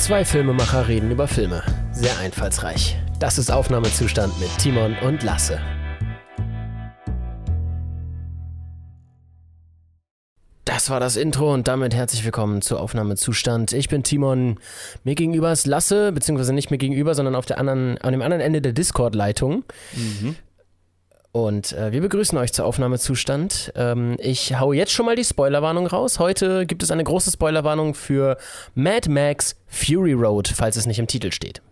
Zwei Filmemacher reden über Filme. Sehr einfallsreich. Das ist Aufnahmezustand mit Timon und Lasse. Das war das Intro und damit herzlich willkommen zu Aufnahmezustand. Ich bin Timon. Mir gegenüber ist Lasse, beziehungsweise nicht mir gegenüber, sondern auf der anderen, an dem anderen Ende der Discord-Leitung. Mhm. Und äh, wir begrüßen euch zu Aufnahmezustand. Ähm, ich hau jetzt schon mal die Spoilerwarnung raus. Heute gibt es eine große Spoilerwarnung für Mad Max Fury Road, falls es nicht im Titel steht.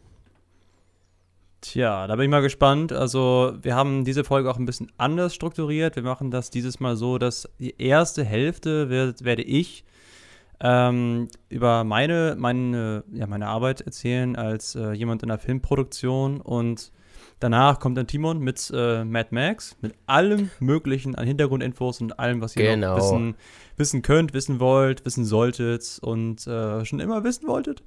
Tja, da bin ich mal gespannt. Also, wir haben diese Folge auch ein bisschen anders strukturiert. Wir machen das dieses Mal so, dass die erste Hälfte wird, werde ich ähm, über meine, meine, ja, meine Arbeit erzählen als äh, jemand in der Filmproduktion und danach kommt dann Timon mit äh, Mad Max, mit allem Möglichen an Hintergrundinfos und allem, was ihr Genau. noch wissen, wissen könnt, wissen wollt, wissen solltet und äh, schon immer wissen wolltet.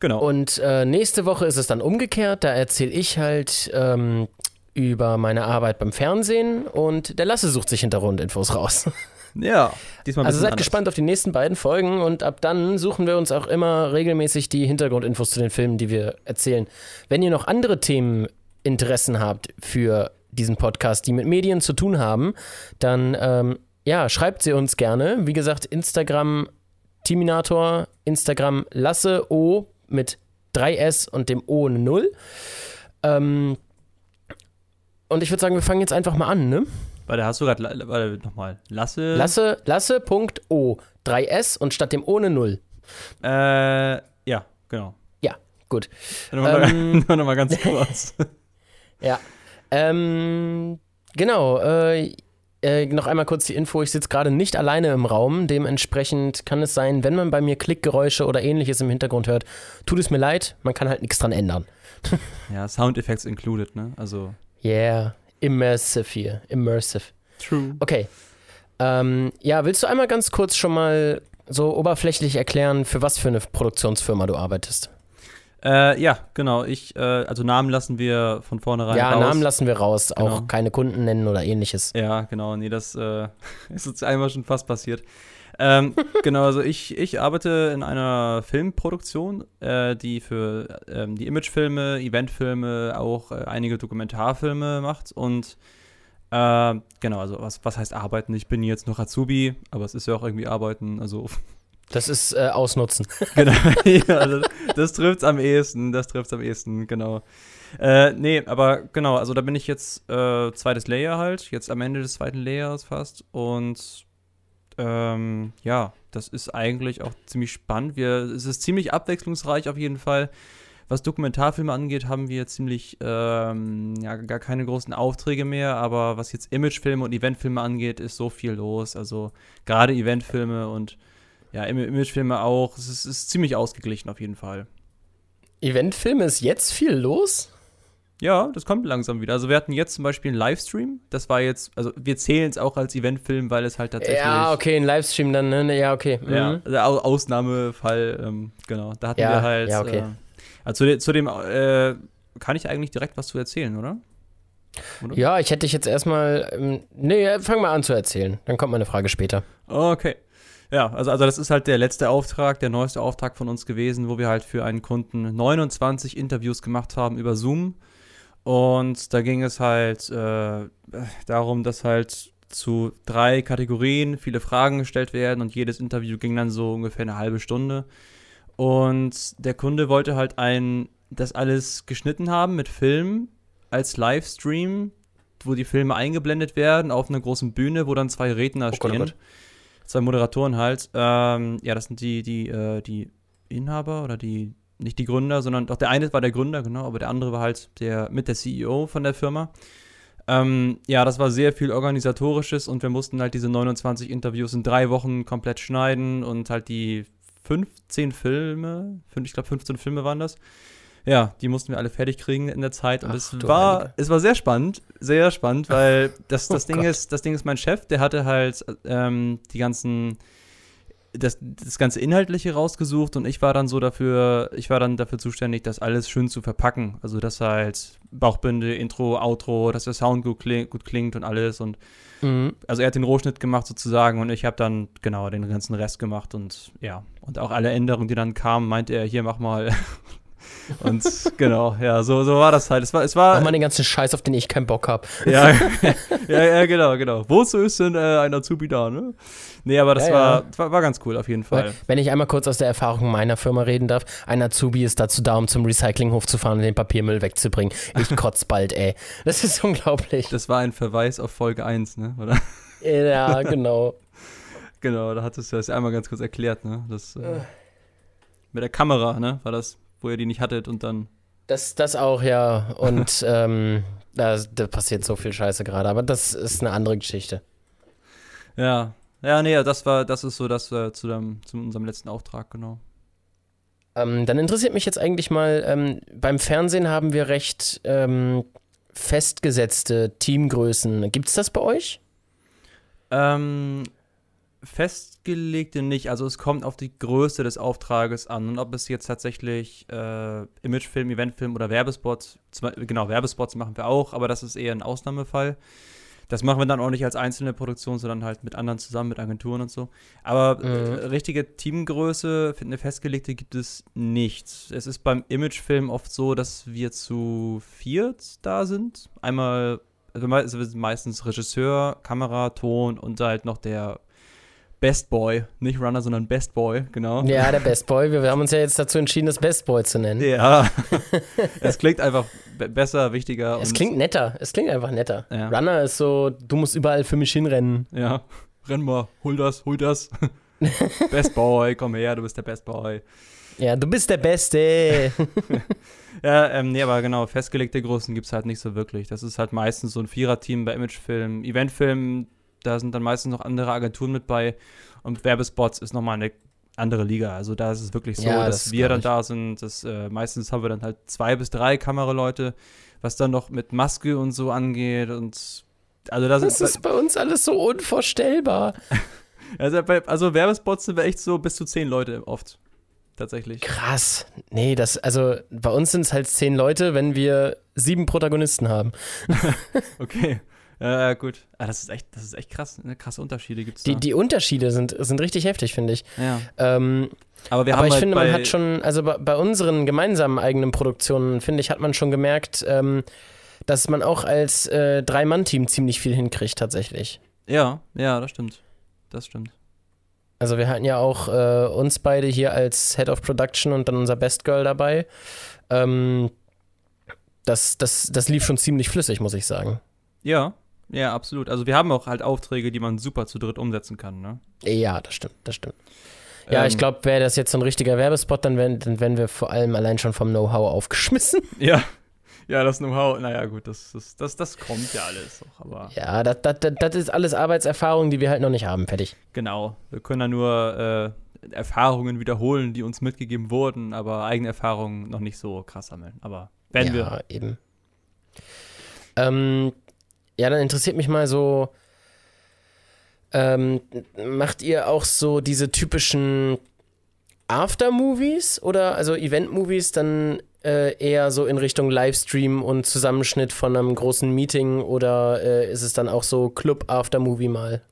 Genau. Und äh, nächste Woche ist es dann umgekehrt. Da erzähle ich halt ähm, über meine Arbeit beim Fernsehen und der Lasse sucht sich Hintergrundinfos raus. ja, diesmal Also seid anders. gespannt auf die nächsten beiden Folgen und ab dann suchen wir uns auch immer regelmäßig die Hintergrundinfos zu den Filmen, die wir erzählen. Wenn ihr noch andere Themen Interessen habt für diesen Podcast, die mit Medien zu tun haben, dann ähm, ja, schreibt sie uns gerne. Wie gesagt, Instagram Timinator, Instagram Lasse O mit 3S und dem O eine 0. Ähm, und ich würde sagen, wir fangen jetzt einfach mal an, ne? Warte, hast du gerade, warte, nochmal, Lasse. Lasse, Lasse.o, 3S und statt dem O eine 0. Äh, ja, genau. Ja, gut. Nochmal Ähm. noch mal ganz kurz. Ja. Ähm, genau, äh, äh, noch einmal kurz die Info. Ich sitze gerade nicht alleine im Raum. Dementsprechend kann es sein, wenn man bei mir Klickgeräusche oder ähnliches im Hintergrund hört, tut es mir leid, man kann halt nichts dran ändern. ja, Soundeffects included, ne? Also. Yeah, immersive hier. Immersive. True. Okay. Ähm, ja, willst du einmal ganz kurz schon mal so oberflächlich erklären, für was für eine Produktionsfirma du arbeitest? Äh, ja, genau. Ich, äh, also Namen lassen wir von vornherein ja, raus. Namen lassen wir raus, auch Genau. keine Kunden nennen oder ähnliches. Ja, genau. Nee, das äh, ist uns einmal schon fast passiert. Ähm, genau, also ich, ich arbeite in einer Filmproduktion, äh, die für ähm, die Imagefilme, Eventfilme, auch äh, einige Dokumentarfilme macht. Und äh, genau, also was, was heißt arbeiten? Ich bin jetzt noch Azubi, aber es ist ja auch irgendwie arbeiten. Also Das ist äh, Ausnutzen. genau, ja, das, das trifft am ehesten, das trifft am ehesten, genau. Äh, nee, aber genau, also da bin ich jetzt äh, zweites Layer halt, jetzt am Ende des zweiten Layers fast und ähm, ja, das ist eigentlich auch ziemlich spannend. Wir, es ist ziemlich abwechslungsreich auf jeden Fall. Was Dokumentarfilme angeht, haben wir ziemlich ähm, ja, gar keine großen Aufträge mehr, aber was jetzt Imagefilme und Eventfilme angeht, ist so viel los. Also gerade Eventfilme und ja, Im- Imagefilme auch. Es ist, ist ziemlich ausgeglichen auf jeden Fall. Eventfilme ist jetzt viel los? Ja, das kommt langsam wieder. Also wir hatten jetzt zum Beispiel einen Livestream. Das war jetzt, also wir zählen es auch als Eventfilm, weil es halt tatsächlich. Ja, okay, ein Livestream dann, ne? Ja, okay. Ja, Mhm. also Au- Ausnahmefall, ähm, genau. Da hatten Ja, wir halt. ja, okay. Äh, also zu, zu dem äh, kann ich eigentlich direkt was zu erzählen, oder? Oder? Ja, ich hätte dich jetzt erstmal. Ähm, nee, fang mal an zu erzählen. Dann kommt meine Frage später. Okay. Ja, also, also das ist halt der letzte Auftrag, der neueste Auftrag von uns gewesen, wo wir halt für einen Kunden 29 Interviews gemacht haben über Zoom. Und da ging es halt äh, darum, dass halt zu drei Kategorien viele Fragen gestellt werden und jedes Interview ging dann so ungefähr eine halbe Stunde. Und der Kunde wollte halt ein, das alles geschnitten haben mit Film als Livestream, wo die Filme eingeblendet werden auf einer großen Bühne, wo dann zwei Redner Oh Gott, oh stehen. Gott. Zwei Moderatoren halt. Ähm, ja, das sind die, die, äh, die Inhaber oder die, nicht die Gründer, sondern doch der eine war der Gründer, genau, aber der andere war halt der mit der CEO von der Firma. Ähm, ja, das war sehr viel organisatorisches und wir mussten halt diese 29 Interviews in drei Wochen komplett schneiden und halt die 15 Filme, ich glaube 15 Filme waren das. Ja, die mussten wir alle fertig kriegen in der Zeit und Ach, es war, Heilige. es war sehr spannend, sehr spannend, weil das, das Oh Ding Gott. ist, das Ding ist, mein Chef, der hatte halt ähm, die ganzen das, das ganze Inhaltliche rausgesucht und ich war dann so dafür, ich war dann dafür zuständig, das alles schön zu verpacken. Also dass halt Bauchbinde, Intro, Outro, dass der Sound gut, kling, gut klingt und alles. Und mhm. also er hat den Rohschnitt gemacht sozusagen und ich habe dann genau den ganzen Rest gemacht und ja. Und auch alle Änderungen, die dann kamen, meinte er, hier mach mal Und genau, ja, so, so war das halt. Es war, es war. Mach mal den ganzen Scheiß, auf den ich keinen Bock habe. Ja, ja, ja, genau, genau. Wozu ist denn äh, ein Azubi da, ne? Nee, aber das ja, war, ja. war, war, ganz cool auf jeden Fall. Wenn ich einmal kurz aus der Erfahrung meiner Firma reden darf, ein Azubi ist dazu da, um zum Recyclinghof zu fahren und den Papiermüll wegzubringen. Ich kotz bald, ey. Das ist unglaublich. Das war ein Verweis auf Folge 1, ne? Oder? Ja, genau. genau, da hattest du das einmal ganz kurz erklärt, ne? Das, äh, mit der Kamera, ne? War das wo ihr die nicht hattet und dann. Das, das auch, ja. Und ähm, da, da passiert so viel Scheiße gerade, aber das ist eine andere Geschichte. Ja. Ja, nee, das war, das ist so das äh, zu, dem, zu unserem letzten Auftrag, genau. Ähm, dann interessiert mich jetzt eigentlich mal, ähm, beim Fernsehen haben wir recht ähm, festgesetzte Teamgrößen. Gibt es das bei euch? Festgelegte nicht. Also es kommt auf die Größe des Auftrages an und ob es jetzt tatsächlich äh, Imagefilm, Eventfilm oder Werbespots, genau, Werbespots machen wir auch, aber das ist eher ein Ausnahmefall. Das machen wir dann auch nicht als einzelne Produktion, sondern halt mit anderen zusammen, mit Agenturen und so. Aber äh, mhm. richtige Teamgröße, eine festgelegte gibt es nicht. Es ist beim Imagefilm oft so, dass wir zu viert da sind. Einmal, also meistens Regisseur, Kamera, Ton und halt noch der Best Boy, nicht Runner, sondern Best Boy, genau. Ja, der Best Boy. Wir haben uns ja jetzt dazu entschieden, das Best Boy zu nennen. Ja. es klingt einfach besser, wichtiger. Es klingt netter. Es klingt einfach netter. Ja. Runner ist so, du musst überall für mich hinrennen. Ja. Renn mal, hol das, hol das. Best Boy, komm her, du bist der Best Boy. Ja, du bist der Beste. ja, ähm, nee, aber genau, festgelegte Größen gibt es halt nicht so wirklich. Das ist halt meistens so ein Viererteam bei Imagefilmen. Eventfilmen da sind dann meistens noch andere Agenturen mit bei und Werbespots ist nochmal eine andere Liga. Also da ist es wirklich so, ja, dass das wir dann da sind. Dass, äh, meistens haben wir dann halt zwei bis drei Kameraleute, was dann noch mit Maske und so angeht und also das, das ist, ist bei uns alles so unvorstellbar. also, bei, also Werbespots sind wir echt so bis zu zehn Leute oft. Tatsächlich. Krass. Nee, das, also bei uns sind es halt zehn Leute, wenn wir sieben Protagonisten haben. okay. Ja, äh, gut. Ah, das ist echt, das ist echt krass. Ne? Krasse Unterschiede gibt es. Die, die Unterschiede sind, sind richtig heftig, finde ich. Ja. Ähm, aber wir aber haben ich halt finde, man hat schon, also bei, bei, unseren gemeinsamen eigenen Produktionen, finde ich, hat man schon gemerkt, ähm, dass man auch als äh, Drei-Mann-Team ziemlich viel hinkriegt, tatsächlich. Ja, ja, das stimmt. Das stimmt. Also wir hatten ja auch äh, uns beide hier als Head of Production und dann unser Best Girl dabei. Ähm, das, das, das lief schon ziemlich flüssig, muss ich sagen. Ja, ja, absolut. Also wir haben auch halt Aufträge, die man super zu dritt umsetzen kann, ne? Ja, das stimmt, das stimmt. Ja, ähm, ich glaube, wäre das jetzt so ein richtiger Werbespot, dann wären, dann wären wir vor allem allein schon vom Know-how aufgeschmissen. Ja. Ja, das Know-how, naja, gut, das, das, das, das kommt ja alles. Auch, aber ja, das, das, das ist alles Arbeitserfahrung, die wir halt noch nicht haben, fertig. Genau. Wir können da nur äh, Erfahrungen wiederholen, die uns mitgegeben wurden, aber eigene Erfahrungen noch nicht so krass sammeln. Aber werden ja, wir. Ja, eben. Ähm, ja, dann interessiert mich mal so, ähm, macht ihr auch so diese typischen After-Movies oder also Event-Movies dann äh, eher so in Richtung Livestream und Zusammenschnitt von einem großen Meeting oder äh, ist es dann auch so Club-After-Movie mal?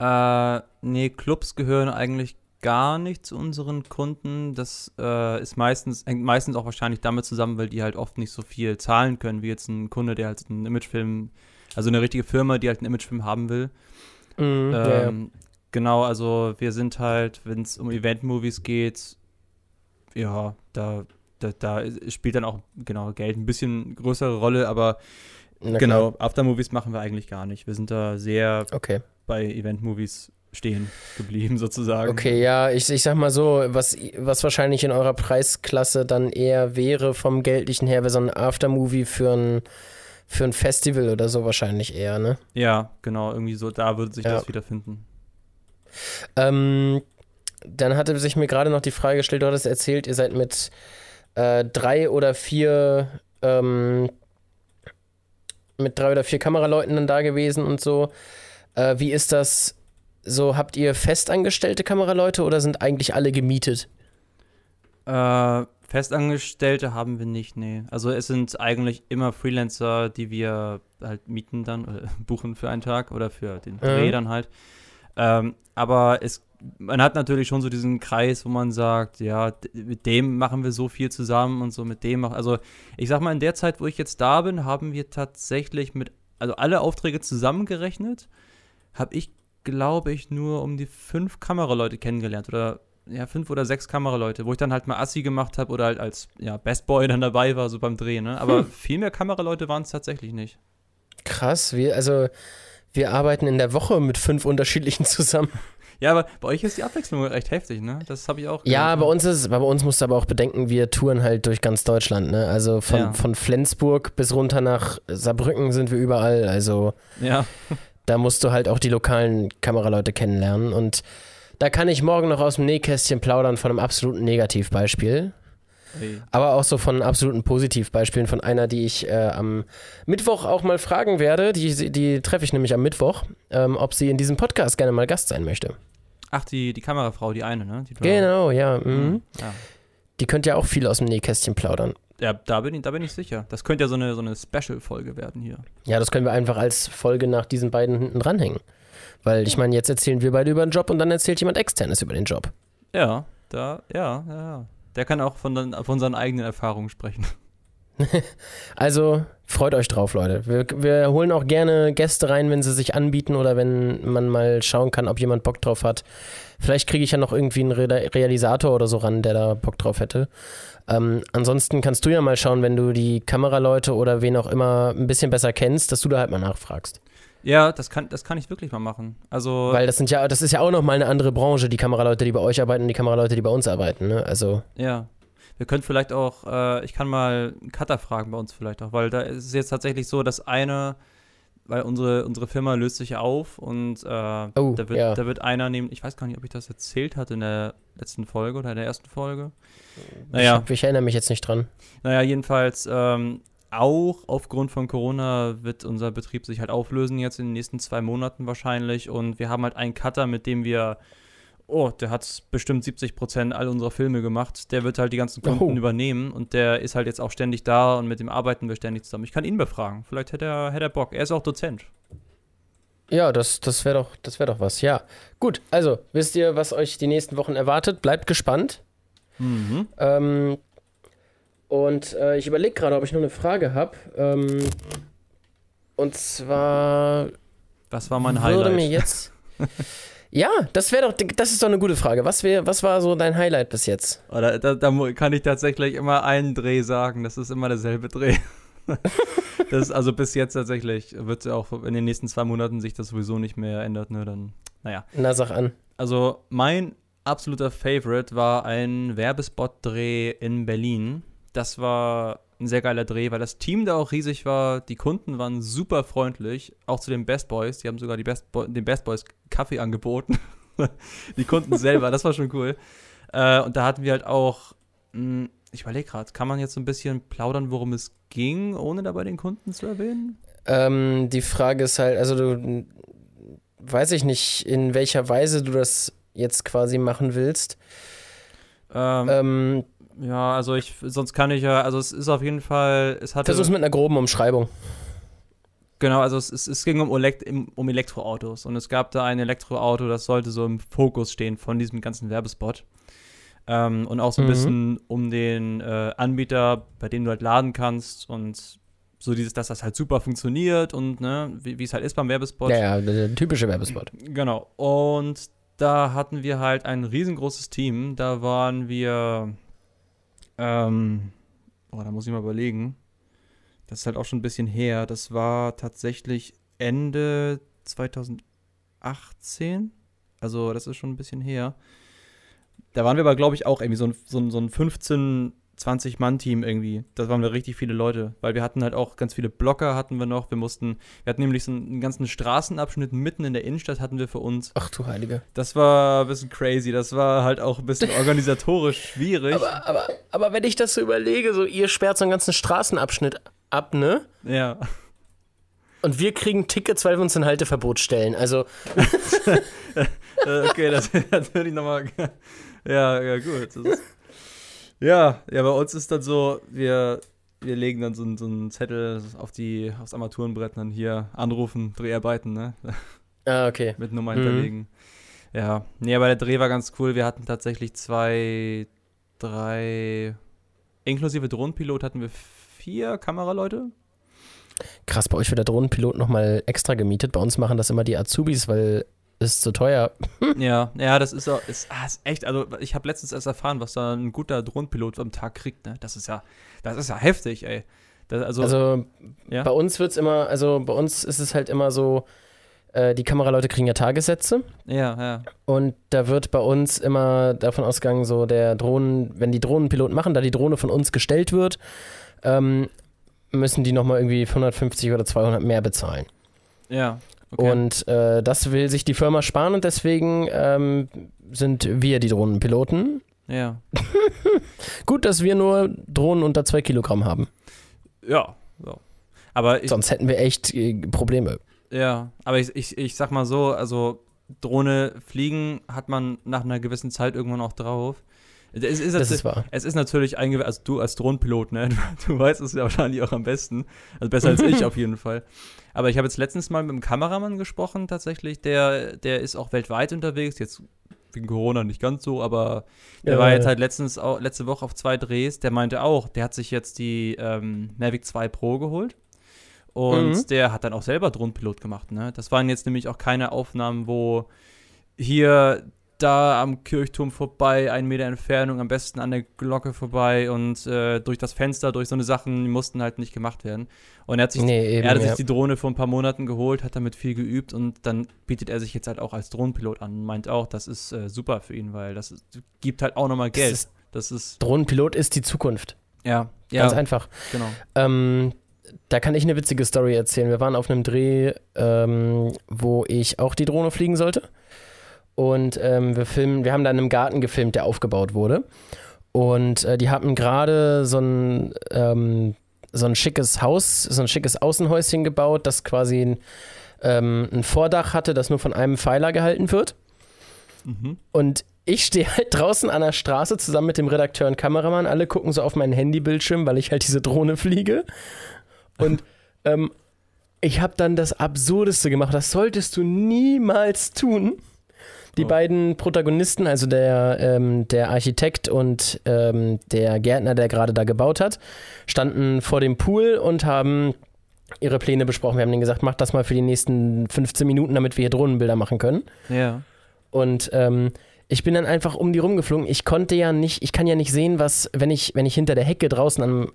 Äh, nee, Clubs gehören eigentlich gar nicht zu unseren Kunden. Das äh, ist meistens, hängt meistens auch wahrscheinlich damit zusammen, weil die halt oft nicht so viel zahlen können, wie jetzt ein Kunde, der halt einen Imagefilm, also eine richtige Firma, die halt einen Imagefilm haben will. Mhm, ähm, ja. Genau, also wir sind halt, wenn es um Event-Movies geht, ja, da, da, da, spielt dann auch genau Geld ein bisschen größere Rolle, aber Na genau, After-Movies machen wir eigentlich gar nicht. Wir sind da sehr okay. bei Event-Movies stehen geblieben, sozusagen. Okay, ja, ich, ich sag mal so, was, was wahrscheinlich in eurer Preisklasse dann eher wäre vom Geldlichen her, wäre so ein Aftermovie für ein, für ein Festival oder so wahrscheinlich eher, ne? Ja, genau, irgendwie so, da würde sich ja. das wiederfinden. Ähm, dann hatte sich mir gerade noch die Frage gestellt, du hattest erzählt, ihr seid mit äh, drei oder vier ähm, mit drei oder vier Kameraleuten dann da gewesen und so. Äh, wie ist das so habt ihr festangestellte Kameraleute oder sind eigentlich alle gemietet? Äh, Festangestellte haben wir nicht, nee. Also es sind eigentlich immer Freelancer, die wir halt mieten dann, oder buchen für einen Tag oder für den Dreh Mhm. dann halt. Ähm, aber es, man hat natürlich schon so diesen Kreis, wo man sagt, ja, mit dem machen wir so viel zusammen und so mit dem machen. Also ich sag mal, in der Zeit, wo ich jetzt da bin, haben wir tatsächlich mit, also alle Aufträge zusammengerechnet, habe ich, glaube ich, nur um die fünf Kameraleute kennengelernt oder ja, fünf oder sechs Kameraleute, wo ich dann halt mal Assi gemacht habe oder halt als ja, Best Boy dann dabei war, so beim Drehen. Ne? Aber viel mehr Kameraleute waren es tatsächlich nicht. Krass, wir, also wir arbeiten in der Woche mit fünf unterschiedlichen zusammen. Ja, aber bei euch ist die Abwechslung recht heftig, ne? Das habe ich auch Ja, gelernt. bei uns ist, bei uns musst du aber auch bedenken, wir touren halt durch ganz Deutschland, ne? Also von, Ja. von Flensburg bis runter nach Saarbrücken sind wir überall. Also Ja, da musst du halt auch die lokalen Kameraleute kennenlernen. Und da kann ich morgen noch aus dem Nähkästchen plaudern von einem absoluten Negativbeispiel. Aber auch so von absoluten Positivbeispielen von einer, die ich äh, am Mittwoch auch mal fragen werde. Die, die treffe ich nämlich am Mittwoch, ähm, ob sie in diesem Podcast gerne mal Gast sein möchte. Ach, die, die Kamerafrau, die eine, ne? Die Genau, ja. Mhm. Ja. Die könnte ja auch viel aus dem Nähkästchen plaudern. Ja, da bin ich, da bin ich sicher. Das könnte ja so eine, so eine Special-Folge werden hier. Ja, das können wir einfach als Folge nach diesen beiden hinten dranhängen. Weil ich meine, jetzt erzählen wir beide über den Job und dann erzählt jemand externes über den Job. Ja, da, ja, ja. Der kann auch von, den, von seinen eigenen Erfahrungen sprechen. Also freut euch drauf, Leute. Wir, wir holen auch gerne Gäste rein, wenn sie sich anbieten oder wenn man mal schauen kann, ob jemand Bock drauf hat. Vielleicht kriege ich ja noch irgendwie einen Re Realisator oder so ran, der da Bock drauf hätte. Ähm, ansonsten kannst du ja mal schauen, wenn du die Kameraleute oder wen auch immer ein bisschen besser kennst, dass du da halt mal nachfragst. Ja, das kann, das kann ich wirklich mal machen. Also, Weil das sind ja, das ist ja auch nochmal eine andere Branche, die Kameraleute, die bei euch arbeiten und die Kameraleute, die bei uns arbeiten. Ne? Also, ja. Wir können vielleicht auch, äh, ich kann mal einen Cutter fragen bei uns vielleicht auch, weil da ist es jetzt tatsächlich so, dass eine, weil unsere, unsere Firma löst sich auf und äh, Oh, da, wird, ja. da wird einer nehmen, ich weiß gar nicht, ob ich das erzählt hatte in der letzten Folge oder in der ersten Folge. Naja. ich, ich erinnere mich jetzt nicht dran. Naja, jedenfalls ähm, auch aufgrund von Corona wird unser Betrieb sich halt auflösen jetzt in den nächsten zwei Monaten wahrscheinlich und wir haben halt einen Cutter, mit dem wir, oh, der hat bestimmt 70 Prozent all unserer Filme gemacht, der wird halt die ganzen Kunden Oh. übernehmen und der ist halt jetzt auch ständig da und mit dem arbeiten wir ständig zusammen. Ich kann ihn befragen, vielleicht hätte er, hätte er Bock, er ist auch Dozent. Ja, das, das wäre doch, das wär doch was. Ja. Gut, also, wisst ihr, was euch die nächsten Wochen erwartet? Bleibt gespannt. Mhm. Ähm, und äh, ich überlege gerade, ob ich noch eine Frage habe. Ähm, und zwar Das war mein würde Highlight. mir jetzt. ja, das wäre doch, das ist doch eine gute Frage. Was, wär, was war so dein Highlight bis jetzt? Oder, da, da mu- kann ich tatsächlich immer einen Dreh sagen. Das ist immer derselbe Dreh. das ist also bis jetzt tatsächlich, wird auch in den nächsten zwei Monaten sich das sowieso nicht mehr ändert, ne? Dann, naja. Na, sag an. Also mein absoluter Favorite war ein Werbespot-Dreh in Berlin. Das war ein sehr geiler Dreh, weil das Team da auch riesig war. Die Kunden waren super freundlich, auch zu den Best Boys. Die haben sogar die Best Bo den Best Boys Kaffee angeboten. die Kunden selber, das war schon cool. Äh, und da hatten wir halt auch, mh, ich überlege gerade, kann man jetzt so ein bisschen plaudern, worum es ging, ohne dabei den Kunden zu erwähnen? Ähm, die Frage ist halt, also du weiß ich nicht, in welcher Weise du das jetzt quasi machen willst. Ähm, Ähm, Ja, also ich, sonst kann ich ja, also es ist auf jeden Fall, es hatte. Versuch's mit einer groben Umschreibung. Genau, also es, es, es ging um, Elekt um Elektroautos und es gab da ein Elektroauto, das sollte so im Fokus stehen von diesem ganzen Werbespot. Ähm, und auch so ein Mhm. bisschen um den äh, Anbieter, bei dem du halt laden kannst und so dieses, dass das halt super funktioniert und ne, wie es halt ist beim Werbespot. Ja, ja, der typische Werbespot. Genau. Und da hatten wir halt ein riesengroßes Team. Da waren wir, ähm, oh, da muss ich mal überlegen. Das ist halt auch schon ein bisschen her. Das war tatsächlich Ende 2018. Also, das ist schon ein bisschen her. Da waren wir aber, glaube ich, auch irgendwie so ein, so ein, so ein 15, 20 Mann-Team irgendwie. Da waren wir richtig viele Leute, weil wir hatten halt auch ganz viele Blocker hatten wir noch. Wir mussten, wir hatten nämlich so einen ganzen Straßenabschnitt mitten in der Innenstadt hatten wir für uns. Ach du Heilige. Das war ein bisschen crazy. Das war halt auch ein bisschen organisatorisch schwierig. Aber, aber, aber wenn ich das so überlege, so ihr sperrt so einen ganzen Straßenabschnitt ab, ne? ja. Und wir kriegen Tickets, weil wir uns in Halteverbot stellen. Also. Äh, okay, das, das würde ich nochmal. Ja, ja, gut. Ist, ja, ja, bei uns ist dann so, wir, wir legen dann so, so einen Zettel auf die, aufs Armaturenbrett und dann hier anrufen, Dreharbeiten, ne? Ah, okay. Mit Nummer mhm. hinterlegen. Ja, nee, aber der Dreh war ganz cool. Wir hatten tatsächlich zwei, drei, inklusive Drohnenpilot hatten wir vier Kameraleute. Krass, bei euch wird der Drohnenpilot nochmal extra gemietet. Bei uns machen das immer die Azubis, weil es zu teuer. ja, ja, das ist, ist, ah, ist echt, also ich habe letztens erst erfahren, was da ein guter Drohnenpilot am Tag kriegt, ne? Das ist ja, das ist ja heftig, ey. Das, also, also ja? bei uns wird es immer, also bei uns ist es halt immer so, äh, die Kameraleute kriegen ja Tagessätze. Ja, ja. Und da wird bei uns immer davon ausgegangen, so der Drohnen, wenn die Drohnenpiloten machen, da die Drohne von uns gestellt wird, ähm, müssen die nochmal irgendwie 150 oder 200 mehr bezahlen. Ja. Okay. Und äh, das will sich die Firma sparen und deswegen ähm, sind wir die Drohnenpiloten. Ja. Gut, dass wir nur Drohnen unter 2 Kilogramm haben. Ja. So. Aber ich, Sonst hätten wir echt äh, Probleme. Ja, aber ich, ich, ich sag mal so, also Drohne fliegen hat man nach einer gewissen Zeit irgendwann auch drauf. Es ist, das ist wahr. Es ist natürlich eingew also du als Drohnenpilot, ne? Du, du, weißt es ja wahrscheinlich auch am besten. Also besser als ich auf jeden Fall. Aber ich habe jetzt letztens mal mit einem Kameramann gesprochen, tatsächlich. Der, der ist auch weltweit unterwegs. Jetzt wegen Corona nicht ganz so, aber der ja, war jetzt halt letztens auch, letzte Woche auf zwei Drehs. Der meinte auch, der hat sich jetzt die ähm, Mavic 2 Pro geholt. Und mhm. der hat dann auch selber Drohnenpilot gemacht. Ne? Das waren jetzt nämlich auch keine Aufnahmen, wo hier da am Kirchturm vorbei, einen Meter Entfernung, am besten an der Glocke vorbei und äh, durch das Fenster, durch so eine Sachen, die mussten halt nicht gemacht werden. Und er hat sich, nee, eben, er hat sich die Drohne vor ein paar Monaten geholt, hat damit viel geübt und dann bietet er sich jetzt halt auch als Drohnenpilot an und meint auch, das ist äh, super für ihn, weil das ist, gibt halt auch nochmal Geld. Das ist, das ist Drohnenpilot ist die Zukunft. Ja, Ganz ja, einfach. Genau. Ähm, da kann ich eine witzige Story erzählen. Wir waren auf einem Dreh, ähm, wo ich auch die Drohne fliegen sollte. Und ähm, wir filmen, wir haben da in einem Garten gefilmt, der aufgebaut wurde. Und äh, die hatten gerade so ein, ähm, so ein schickes Haus, so ein schickes Außenhäuschen gebaut, das quasi ein, ähm, ein Vordach hatte, das nur von einem Pfeiler gehalten wird. Mhm. Und ich stehe halt draußen an der Straße zusammen mit dem Redakteur und Kameramann. Alle gucken so auf meinen Handybildschirm, weil ich halt diese Drohne fliege. Und ähm, ich habe dann das Absurdeste gemacht. Das solltest du niemals tun. Die oh. beiden Protagonisten, also der, ähm, der Architekt und ähm, der Gärtner, der gerade da gebaut hat, standen vor dem Pool und haben ihre Pläne besprochen. Wir haben denen gesagt, macht das mal für die nächsten 15 Minuten, damit wir hier Drohnenbilder machen können. Ja. Und ähm, ich bin dann einfach um die rumgeflogen. Ich konnte ja nicht, ich kann ja nicht sehen, was, wenn ich, wenn ich hinter der Hecke draußen am,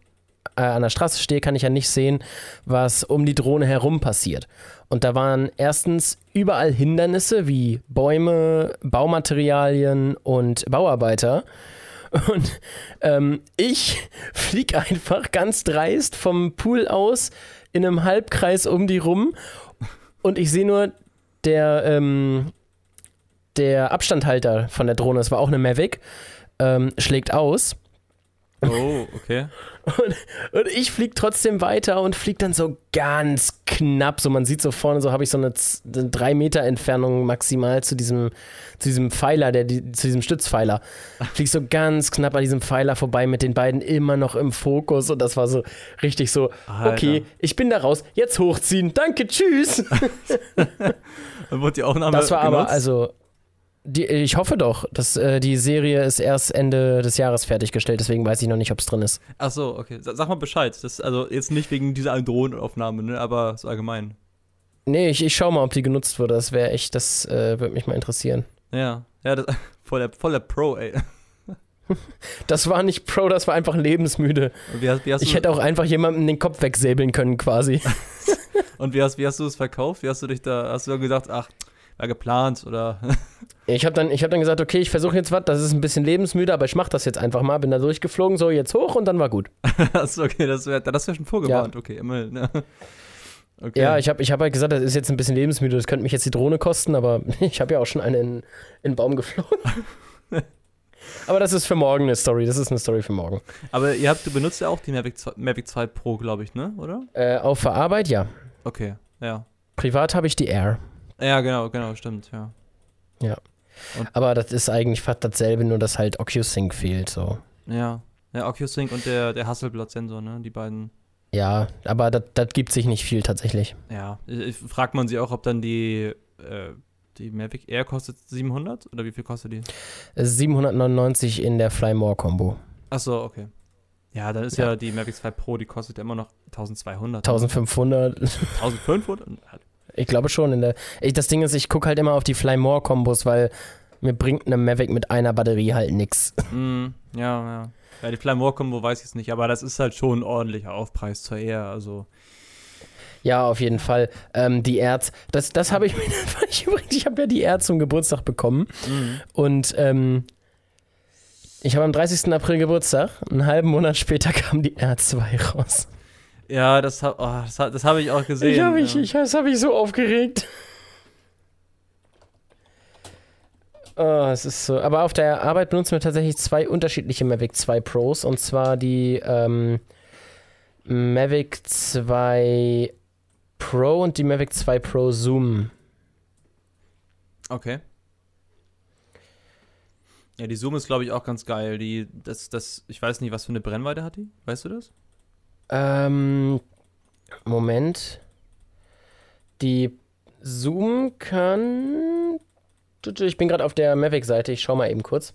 äh, an der Straße stehe, kann ich ja nicht sehen, was um die Drohne herum passiert. Und da waren erstens überall Hindernisse wie Bäume, Baumaterialien und Bauarbeiter. Und ähm, ich fliege einfach ganz dreist vom Pool aus in einem Halbkreis um die rum und ich sehe nur, der, ähm, der Abstandhalter von der Drohne, das war auch eine Mavic, ähm, schlägt aus. Oh, okay. Und, und ich fliege trotzdem weiter und fliege dann so ganz knapp. So, man sieht so vorne, so habe ich so eine, eine drei Meter Entfernung maximal zu diesem, zu diesem Pfeiler, der, die, zu diesem Stützpfeiler. Flieg so ganz knapp an diesem Pfeiler vorbei mit den beiden immer noch im Fokus. Und das war so richtig so, Alter. okay, ich bin da raus, jetzt hochziehen, danke, tschüss. Dann wurde die Aufnahme Das war genutzt? aber, also, die, ich hoffe doch, dass äh, die Serie ist erst Ende des Jahres fertiggestellt, deswegen weiß ich noch nicht, ob es drin ist. Ach so, okay. Sag mal Bescheid. Das, also jetzt nicht wegen dieser Drohnenaufnahme, ne, aber so allgemein. Nee, ich, ich schau mal, ob die genutzt wurde. Das wäre echt, das äh, würde mich mal interessieren. Ja, ja, das, voll, der, voll der Pro, ey. Das war nicht Pro, das war einfach lebensmüde. Wie hast, wie hast ich hätte auch einfach jemandem den Kopf wegsäbeln können, quasi. Und wie hast, wie hast du es verkauft? Wie hast du dich da, hast du gedacht, ach, war geplant oder? ich habe dann, hab dann gesagt, okay, ich versuche jetzt was, das ist ein bisschen lebensmüde, aber ich mache das jetzt einfach mal. Bin da durchgeflogen, so jetzt hoch und dann war gut. Achso, okay, das wäre das wär schon vorgewarnt, ja. okay, immerhin. Ja. Okay. Ja, ich habe ich hab halt gesagt, das ist jetzt ein bisschen lebensmüde, das könnte mich jetzt die Drohne kosten, aber ich habe ja auch schon eine in, in den Baum geflogen. aber das ist für morgen eine Story, das ist eine Story für morgen. Aber ihr habt, du benutzt ja auch die Mavic 2, Mavic 2 Pro, glaube ich, ne, oder? Äh, auf der Arbeit, ja. Okay. Ja. Privat habe ich die Air. Ja, genau, genau, stimmt, ja. Aber das ist eigentlich fast dasselbe, nur dass halt OcuSync fehlt. So. Ja. Ja, OcuSync und der, der Hasselblad-Sensor, ne? Die beiden. Ja, aber das gibt sich nicht viel tatsächlich. Ja. Fragt man sich auch, ob dann die, äh, die Mavic Air kostet 700? Oder wie viel kostet die? Es ist 799 in der Fly More Combo. Achso, okay. Ja, dann ist ja. die Mavic 2 Pro, die kostet ja immer noch 1200. 1500. 1500? Ich glaube schon. In der, ich, das Ding ist, ich gucke halt immer auf die Fly More Kombos, weil mir bringt eine Mavic mit einer Batterie halt nix. Mm, ja, ja. Ja, die Flymore Combo weiß ich jetzt nicht, aber das ist halt schon ein ordentlicher Aufpreis zur Air. Also, Ja, auf jeden Fall. Ähm, die Erz, das, das habe ich mir, ich übrigens, ich habe ja die Erz zum Geburtstag bekommen mm. und ähm, ich habe am 30. April Geburtstag. Einen halben Monat später kam die R2 raus. Ja, das, hab- oh, das, hab- das habe ich auch gesehen. Ich habe mich, ja. ich, das habe ich so aufgeregt. Oh, es ist so. Aber auf der Arbeit benutzen wir tatsächlich zwei unterschiedliche Mavic 2 Pros und zwar die ähm, Mavic 2 Pro und die Mavic 2 Pro Zoom. Okay. Ja, die Zoom ist, glaube ich, auch ganz geil. Die, das, das, ich weiß nicht, was für eine Brennweite hat die? Weißt du das? Ähm, Moment. Die Zoom kann. Ich bin gerade auf der Mavic-Seite, ich schau mal eben kurz.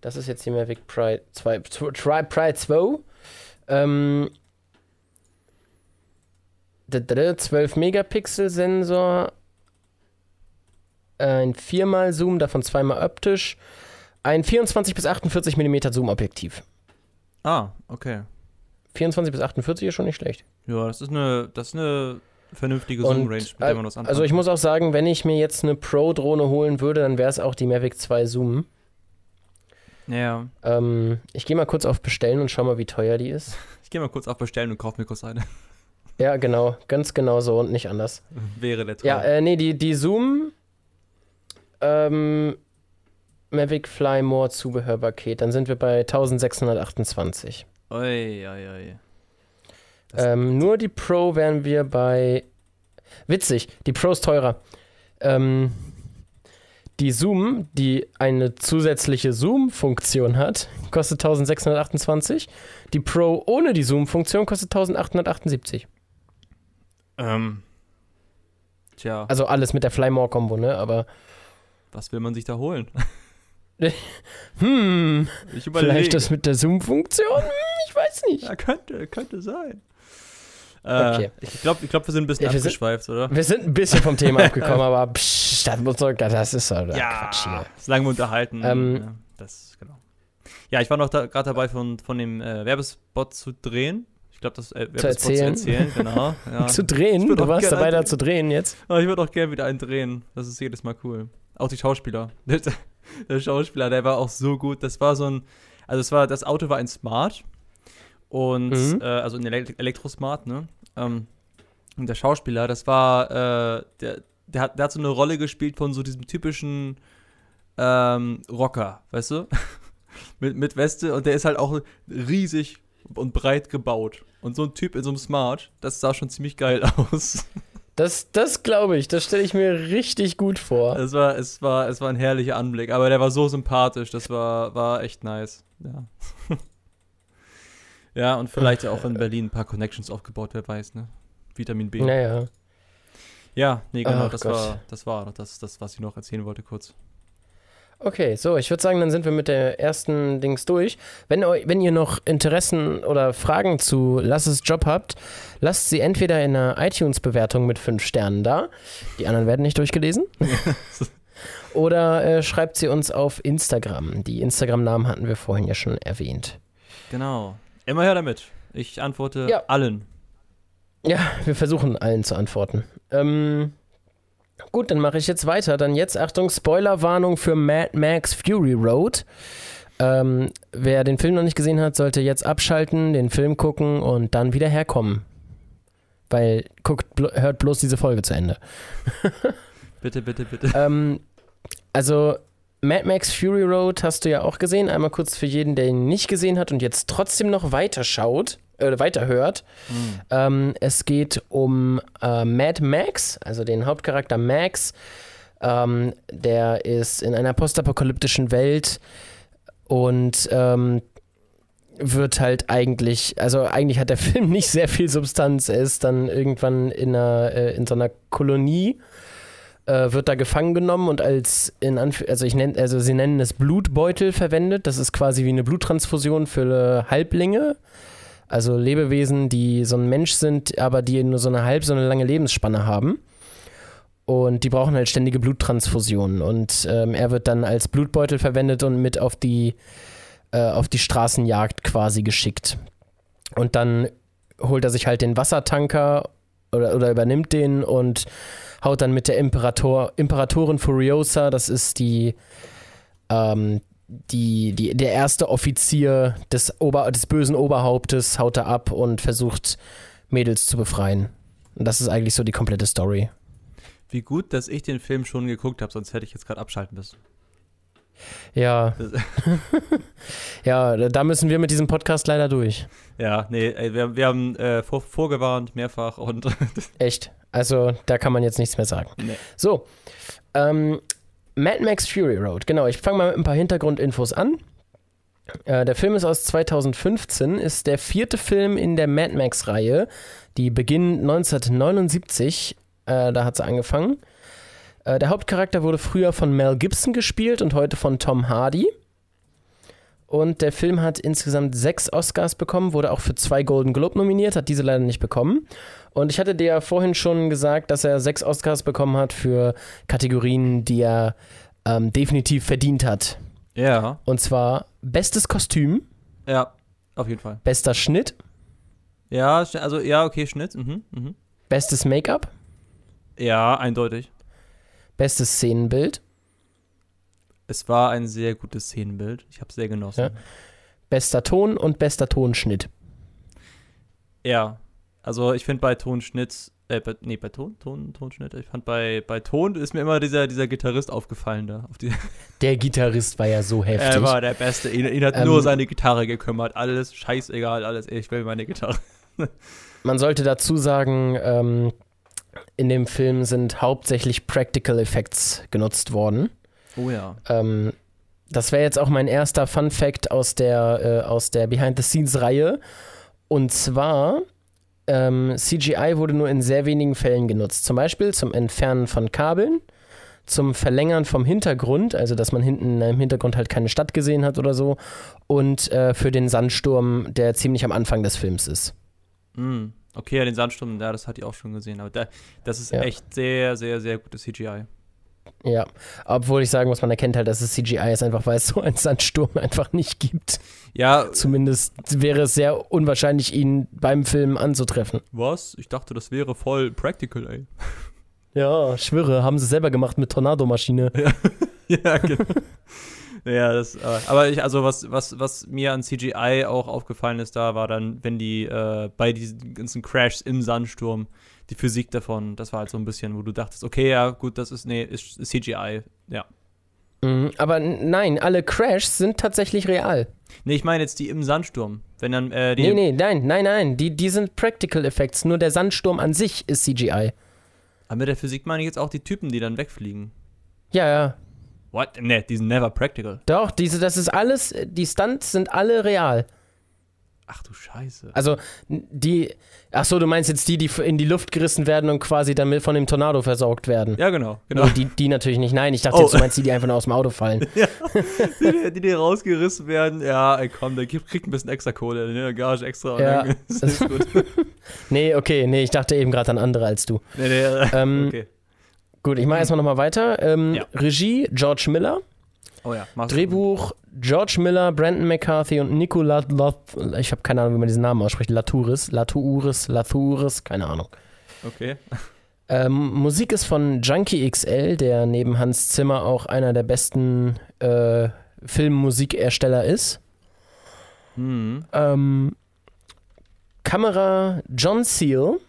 Das ist jetzt die Mavic Pride 2. Tri Pride 2. Ähm, d- d- 12 Megapixel Sensor. Ein 4x Zoom, davon zweimal optisch. Ein 24 bis 48 mm Zoom-Objektiv. Ah, okay. 24 bis 48 ist schon nicht schlecht. Ja, das ist eine, das ist eine vernünftige Zoom-Range, mit der man was anfangen Also ich muss auch sagen, wenn ich mir jetzt eine Pro-Drohne holen würde, dann wäre es auch die Mavic 2 Zoom. Ja, Ähm, ich gehe mal kurz auf Bestellen und schau mal, wie teuer die ist. ich gehe mal kurz auf Bestellen und kaufe mir kurz eine. Ja, genau, ganz genau so und nicht anders. Wäre der Traum. Ja, äh, nee, die, die Zoom ähm, Mavic Fly More Zubehörpaket, dann sind wir bei 1628. Oi, oi, oi. Ähm, nur die Pro wären wir bei. Witzig, die Pro ist teurer. Ähm, die Zoom, die eine zusätzliche Zoom-Funktion hat, kostet 1628. Die Pro ohne die Zoom-Funktion kostet 1878. Ähm, tja, Also alles mit der Fly More Combo, ne? Aber. was will man sich da holen? Hm, Ich vielleicht das mit der Zoom-Funktion? Ich weiß nicht. Ja, könnte, könnte sein. Äh, Okay. Ich glaube, ich glaub, wir sind ein bisschen Ja, wir sind- abgeschweift, oder? Wir sind ein bisschen vom Thema abgekommen, aber psch, das, muss doch, das ist doch Quatsch hier. solange wir unterhalten. Ähm, ja, das, genau. Ja, ich war noch da, gerade dabei, von, von dem äh, Werbespot zu drehen. Ich glaube, das äh, Werbespot erzählen. zu erzählen, genau. Ja. Zu drehen? Du warst dabei, da zu drehen jetzt? Ich würde auch gerne wieder einen drehen. Das ist jedes Mal cool. Auch die Schauspieler. Der, der Schauspieler, der war auch so gut. Das war so ein, also es war, das Auto war ein Smart und Mhm. äh, also Ele Elektrosmart, ne? Ähm, und der Schauspieler, das war, äh, der, der hat, der hat so eine Rolle gespielt von so diesem typischen ähm, Rocker, weißt du? mit, mit Weste und der ist halt auch riesig und breit gebaut. Und so ein Typ in so einem Smart, das sah schon ziemlich geil aus. Das, das glaube ich, das stelle ich mir richtig gut vor. Es war, es war, es war ein herrlicher Anblick, aber der war so sympathisch, das war, war echt nice. Ja. ja, und vielleicht auch in Berlin ein paar Connections aufgebaut, wer weiß, ne? Vitamin B. Naja. Ja, nee, genau, Ach das Gott. war, das war das, das, was ich noch erzählen wollte, kurz. Okay, so, ich würde sagen, dann sind wir mit der ersten Dings durch. Wenn, wenn ihr noch Interessen oder Fragen zu Lass es Job habt, lasst sie entweder in einer iTunes-Bewertung mit 5 Sternen da. Die anderen werden nicht durchgelesen. oder äh, schreibt sie uns auf Instagram. Die Instagram-Namen hatten wir vorhin ja schon erwähnt. Genau. Immer her damit. Ich antworte Ja. allen. Ja, wir versuchen allen zu antworten. Ähm, gut, dann mache ich jetzt weiter. Dann jetzt, Achtung, Spoilerwarnung für Mad Max Fury Road. Ähm, wer den Film noch nicht gesehen hat, sollte jetzt abschalten, den Film gucken und dann wieder herkommen. Weil, guckt, blo hört bloß diese Folge zu Ende. Bitte, bitte, bitte. ähm, also, Mad Max Fury Road hast du ja auch gesehen. Einmal kurz für jeden, der ihn nicht gesehen hat und jetzt trotzdem noch weiterschaut oder äh, weiterhört. Mhm. Ähm, es geht um äh, Mad Max, also den Hauptcharakter Max. Ähm, der ist in einer postapokalyptischen Welt und ähm, wird halt eigentlich, also eigentlich hat der Film nicht sehr viel Substanz. Er ist dann irgendwann in, einer, äh, in so einer Kolonie, äh, wird da gefangen genommen und als in Anf also ich nenne, also sie nennen es Blutbeutel verwendet. Das ist quasi wie eine Bluttransfusion für Halblinge. Also Lebewesen, die so ein Mensch sind, aber die nur so eine halb so eine lange Lebensspanne haben. Und die brauchen halt ständige Bluttransfusionen. Und ähm, er wird dann als Blutbeutel verwendet und mit auf die äh, auf die Straßenjagd quasi geschickt. Und dann holt er sich halt den Wassertanker oder, oder übernimmt den und haut dann mit der Imperator, Imperatorin Furiosa, das ist die, ähm, die, die, der erste Offizier des, Ober, des bösen Oberhauptes, haut er ab und versucht Mädels zu befreien. Und das ist eigentlich so die komplette Story. Wie gut, dass ich den Film schon geguckt habe, sonst hätte ich jetzt gerade abschalten müssen. Ja. ja, da müssen wir mit diesem Podcast leider durch. Ja, nee, wir, wir haben äh, vor, vorgewarnt, mehrfach und. Echt? Also, da kann man jetzt nichts mehr sagen. Nee. So. Ähm, Mad Max Fury Road, genau. Ich fange mal mit ein paar Hintergrundinfos an. Äh, der Film ist aus 2015, ist der vierte Film in der Mad Max-Reihe. Die beginnt 1979, äh, da hat sie angefangen. Äh, der Hauptcharakter wurde früher von Mel Gibson gespielt und heute von Tom Hardy. Und der Film hat insgesamt sechs Oscars bekommen, wurde auch für zwei Golden Globe nominiert, hat diese leider nicht bekommen. Und ich hatte dir ja vorhin schon gesagt, dass er sechs Oscars bekommen hat für Kategorien, die er ähm, definitiv verdient hat. Ja. Und zwar bestes Kostüm. Ja, auf jeden Fall. Bester Schnitt. Ja, also ja, okay, Schnitt. Mhm, mhm. Bestes Make-up. Ja, eindeutig. Bestes Szenenbild. Es war ein sehr gutes Szenenbild. Ich habe es sehr genossen. Ja. Bester Ton und bester Tonschnitt. Ja, also ich finde bei Tonschnitt, äh, bei, nee, bei Ton, Ton, Tonschnitt, ich fand bei, bei Ton ist mir immer dieser, dieser Gitarrist aufgefallen da. Auf der Gitarrist war ja so heftig. Er war der Beste. Ihn, ihn hat ähm, nur seine Gitarre gekümmert. Alles scheißegal, alles, ich will meine Gitarre. Man sollte dazu sagen, ähm, in dem Film sind hauptsächlich Practical Effects genutzt worden. Oh ja. Ähm, das wäre jetzt auch mein erster Fun Fact aus der, äh, aus der Behind-the-Scenes-Reihe. Und zwar, ähm, CGI wurde nur in sehr wenigen Fällen genutzt. Zum Beispiel zum Entfernen von Kabeln, zum Verlängern vom Hintergrund, also dass man hinten im Hintergrund halt keine Stadt gesehen hat oder so, und äh, für den Sandsturm, der ziemlich am Anfang des Films ist. Mm. Okay, ja, den Sandsturm, ja, das hatte ich auch schon gesehen. Aber da, das ist ja. echt sehr, sehr, sehr gutes CGI. Ja, obwohl ich sagen muss, man erkennt halt, dass es CGI ist, einfach weil es so einen Sandsturm einfach nicht gibt. Ja. Zumindest wäre es sehr unwahrscheinlich, ihn beim Film anzutreffen. Was? Ich dachte, das wäre voll practical, ey. Ja, schwöre, haben sie selber gemacht mit Tornadomaschine. Ja, ja genau. Ja, das, äh, aber ich, also was, was, was mir an CGI auch aufgefallen ist, da war dann, wenn die äh, bei diesen ganzen Crashs im Sandsturm, die Physik davon, das war halt so ein bisschen, wo du dachtest, okay, ja, gut, das ist, nee, ist, ist CGI, ja. Mhm, aber nein, alle Crashs sind tatsächlich real. Nee, ich meine jetzt die im Sandsturm. Wenn dann, äh, die Nee, nee, nein, nein, nein, die, die sind Practical Effects, nur der Sandsturm an sich ist CGI. Aber mit der Physik meine ich jetzt auch die Typen, die dann wegfliegen. Ja, ja. What? Ne, die sind never practical. Doch, diese, das ist alles, die Stunts sind alle real. Ach du Scheiße. Also die, ach so, du meinst jetzt die, die in die Luft gerissen werden und quasi dann von dem Tornado versorgt werden. Ja, genau. genau. die, die natürlich nicht. Nein, ich dachte oh. jetzt, du meinst die, die einfach nur aus dem Auto fallen. ja, die, die, die rausgerissen werden. Ja, ey, komm, der kriegt ein bisschen extra Kohle, ne, Gage extra. Ja. Dann, ist gut. nee, okay, nee, ich dachte eben gerade an andere als du. Nee, nee, ähm, okay. Gut, ich mache erstmal nochmal weiter. Ähm, ja. Regie George Miller. Oh ja, Drehbuch George Miller, Brandon McCarthy und Nicola Lath ich habe keine Ahnung, wie man diesen Namen ausspricht. Latouris, Latouris, Latouris, keine Ahnung. Okay. Ähm, Musik ist von Junkie XL, der neben Hans Zimmer auch einer der besten äh, Filmmusikersteller ist. Mhm. Ähm, Kamera John Seal.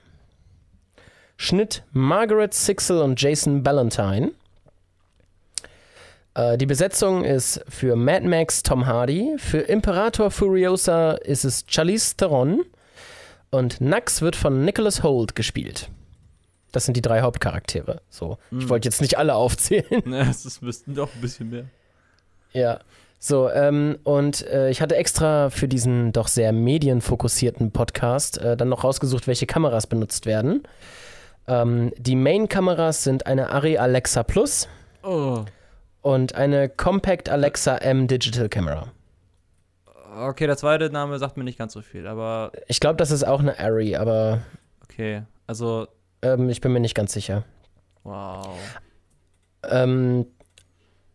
Schnitt Margaret Sixel und Jason Ballantyne. Äh, die Besetzung ist für Mad Max Tom Hardy, für Imperator Furiosa ist es Charlize Theron und Nax wird von Nicholas Holt gespielt. Das sind die drei Hauptcharaktere. So, ich Hm. wollte jetzt nicht alle aufzählen. Ne, es müssten doch ein bisschen mehr. Ja. So, ähm, und äh, ich hatte extra für diesen doch sehr medienfokussierten Podcast äh, dann noch rausgesucht, welche Kameras benutzt werden. Ähm, die Main-Kameras sind eine Arri Alexa Plus Oh. und eine Compact Alexa M Digital Camera. Okay, der zweite Name sagt mir nicht ganz so viel, aber Ich glaube, das ist auch eine Arri, aber okay. Also, ähm, ich bin mir nicht ganz sicher. wow. Ähm,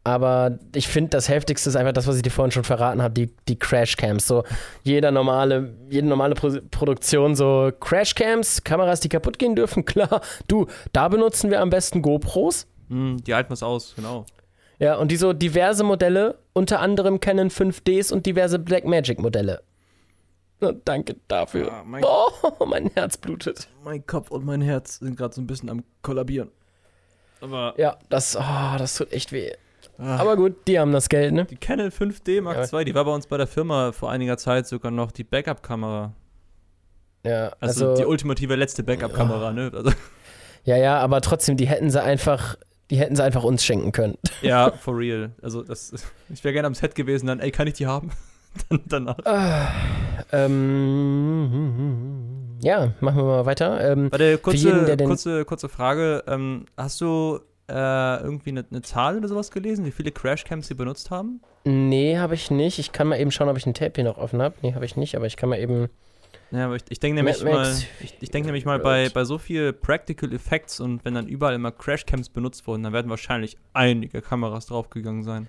aber ich finde, das Heftigste ist einfach das, was ich dir vorhin schon verraten habe, die, die Crashcams. So, jeder normale, jede normale Pro Produktion, so Crashcams, Kameras, die kaputt gehen dürfen, klar. Du, da benutzen wir am besten GoPros. Hm, die halten was aus, genau. Ja, und die so diverse Modelle, unter anderem Canon 5Ds und diverse Blackmagic-Modelle. Danke dafür. Ah, mein- oh, mein Herz blutet. Mein Kopf und mein Herz sind gerade so ein bisschen am kollabieren. Aber Ja, das, oh, das tut echt weh. Ah, Aber gut, die haben das Geld, ne? die Canon 5D Mark Ja. II, die war bei uns bei der Firma vor einiger Zeit sogar noch die Backup-Kamera. Ja, Also, also, die ultimative letzte Backup-Kamera, ne? Also, ja, ja, aber trotzdem, die hätten sie einfach, die hätten sie einfach uns schenken können. ja, for real. Also, das, ich wäre gerne am Set gewesen, dann, ey, kann ich die haben? dann danach. Ähm, ja, machen wir mal weiter. Ähm, Warte, kurze, jeden, kurze, kurze Frage. Ähm, hast du äh, irgendwie eine, eine Zahl oder sowas gelesen, wie viele Crashcams sie benutzt haben? nee, habe ich nicht. Ich kann mal eben schauen, ob ich ein Tape hier noch offen habe. Nee, habe ich nicht, aber ich kann mal eben. Ja, aber ich, ich denke nämlich mal, ich, ich denke nämlich mal bei, bei so viel Practical Effects und wenn dann überall immer Crashcams benutzt wurden, dann werden wahrscheinlich einige Kameras draufgegangen sein.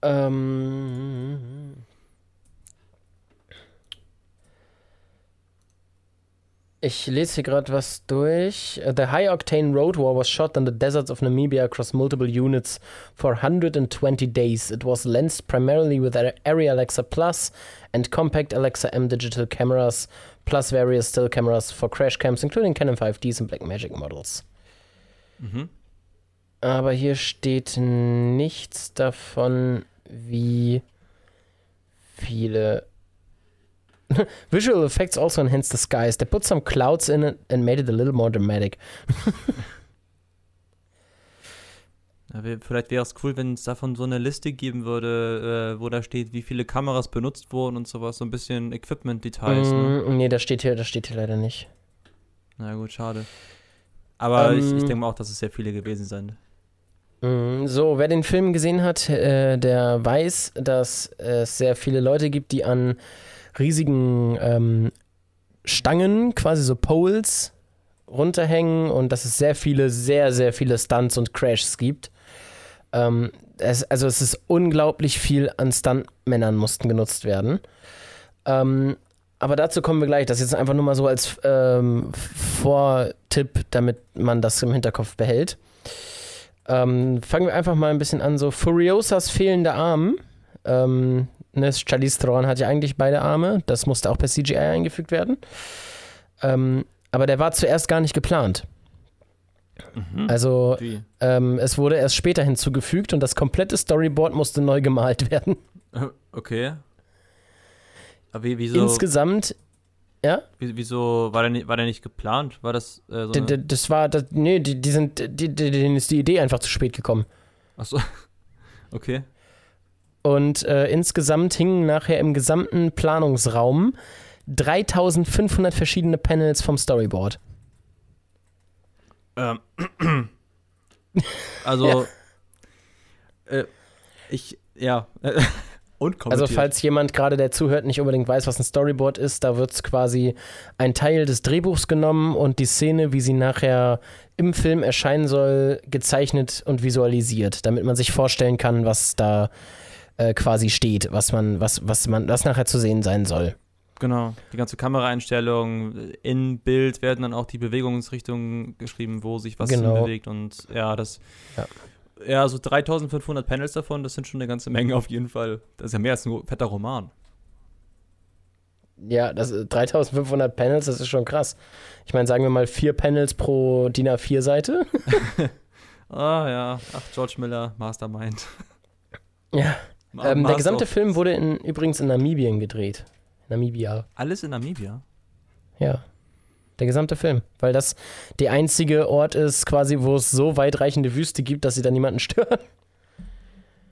Ähm, ich lese hier gerade was durch. Uh, The High Octane Road War was shot in the deserts of Namibia across multiple units for 120 days. It was lensed primarily with Ar- Arri Alexa Plus and compact Alexa M digital cameras, plus various still cameras for crash cams, including Canon 5Ds and Blackmagic models. Mhm. Aber hier steht nichts davon, wie viele. Visual effects also enhanced the skies. They put some clouds in it and made it a little more dramatic. Ja, vielleicht wäre es cool, wenn es davon so eine Liste geben würde, äh, wo da steht, wie viele Kameras benutzt wurden und sowas, so ein bisschen Equipment-Details. Ne? Mm, nee, das steht hier, das steht hier leider nicht. Na gut, schade. Aber ich, ich Ähm, denke mal auch, dass es sehr viele gewesen sind. Mm, So, wer den Film gesehen hat, äh, der weiß, dass es sehr viele Leute gibt, die an riesigen ähm, Stangen, quasi so Poles, runterhängen und dass es sehr viele, sehr, sehr viele Stunts und Crashs gibt. Ähm, es, also es ist unglaublich viel an Stuntmännern mussten genutzt werden. Ähm, aber dazu kommen wir gleich. Das ist jetzt einfach nur mal so als ähm, Vortipp, damit man das im Hinterkopf behält. Ähm, fangen wir einfach mal ein bisschen an. So Furiosas fehlender Arm. Ähm, ne, Charlize Theron hat ja eigentlich beide Arme. Das musste auch per CGI eingefügt werden. Ähm, aber der war zuerst gar nicht geplant. Mhm. Also ähm, es wurde erst später hinzugefügt und das komplette Storyboard musste neu gemalt werden. Okay. Aber wie, wieso, Insgesamt, ja, wie, wieso war der, nicht, war der nicht geplant? War das äh, so d- das war, das, nee, die, die sind, die, denen ist die Idee einfach zu spät gekommen. Achso. Okay. Und äh, insgesamt hingen nachher im gesamten Planungsraum 3500 verschiedene Panels vom Storyboard. Ähm. Also, äh, ich, ja. Und Also falls jemand gerade, der zuhört, nicht unbedingt weiß, was ein Storyboard ist, da wird quasi ein Teil des Drehbuchs genommen und die Szene, wie sie nachher im Film erscheinen soll, gezeichnet und visualisiert, damit man sich vorstellen kann, was da äh, quasi steht, was man, was, was man, was nachher zu sehen sein soll. Genau. Die ganze Kameraeinstellung, in Bild werden dann auch die Bewegungsrichtungen geschrieben, wo sich was Genau. bewegt und ja, das. Ja. Ja, so 3500 Panels davon, das sind schon eine ganze Menge auf jeden Fall. Das ist ja mehr als ein fetter Roman. Ja, das ist 3500 Panels, das ist schon krass. Ich meine, sagen wir mal vier Panels pro DIN A4-Seite. Ah ja, ach, George Miller, Mastermind. Ja. Ähm, der gesamte Film wurde in, übrigens in Namibien gedreht. Namibia. Alles in Namibia? Ja. Der gesamte Film. Weil das der einzige Ort ist, quasi, wo es so weitreichende Wüste gibt, dass sie da niemanden stören.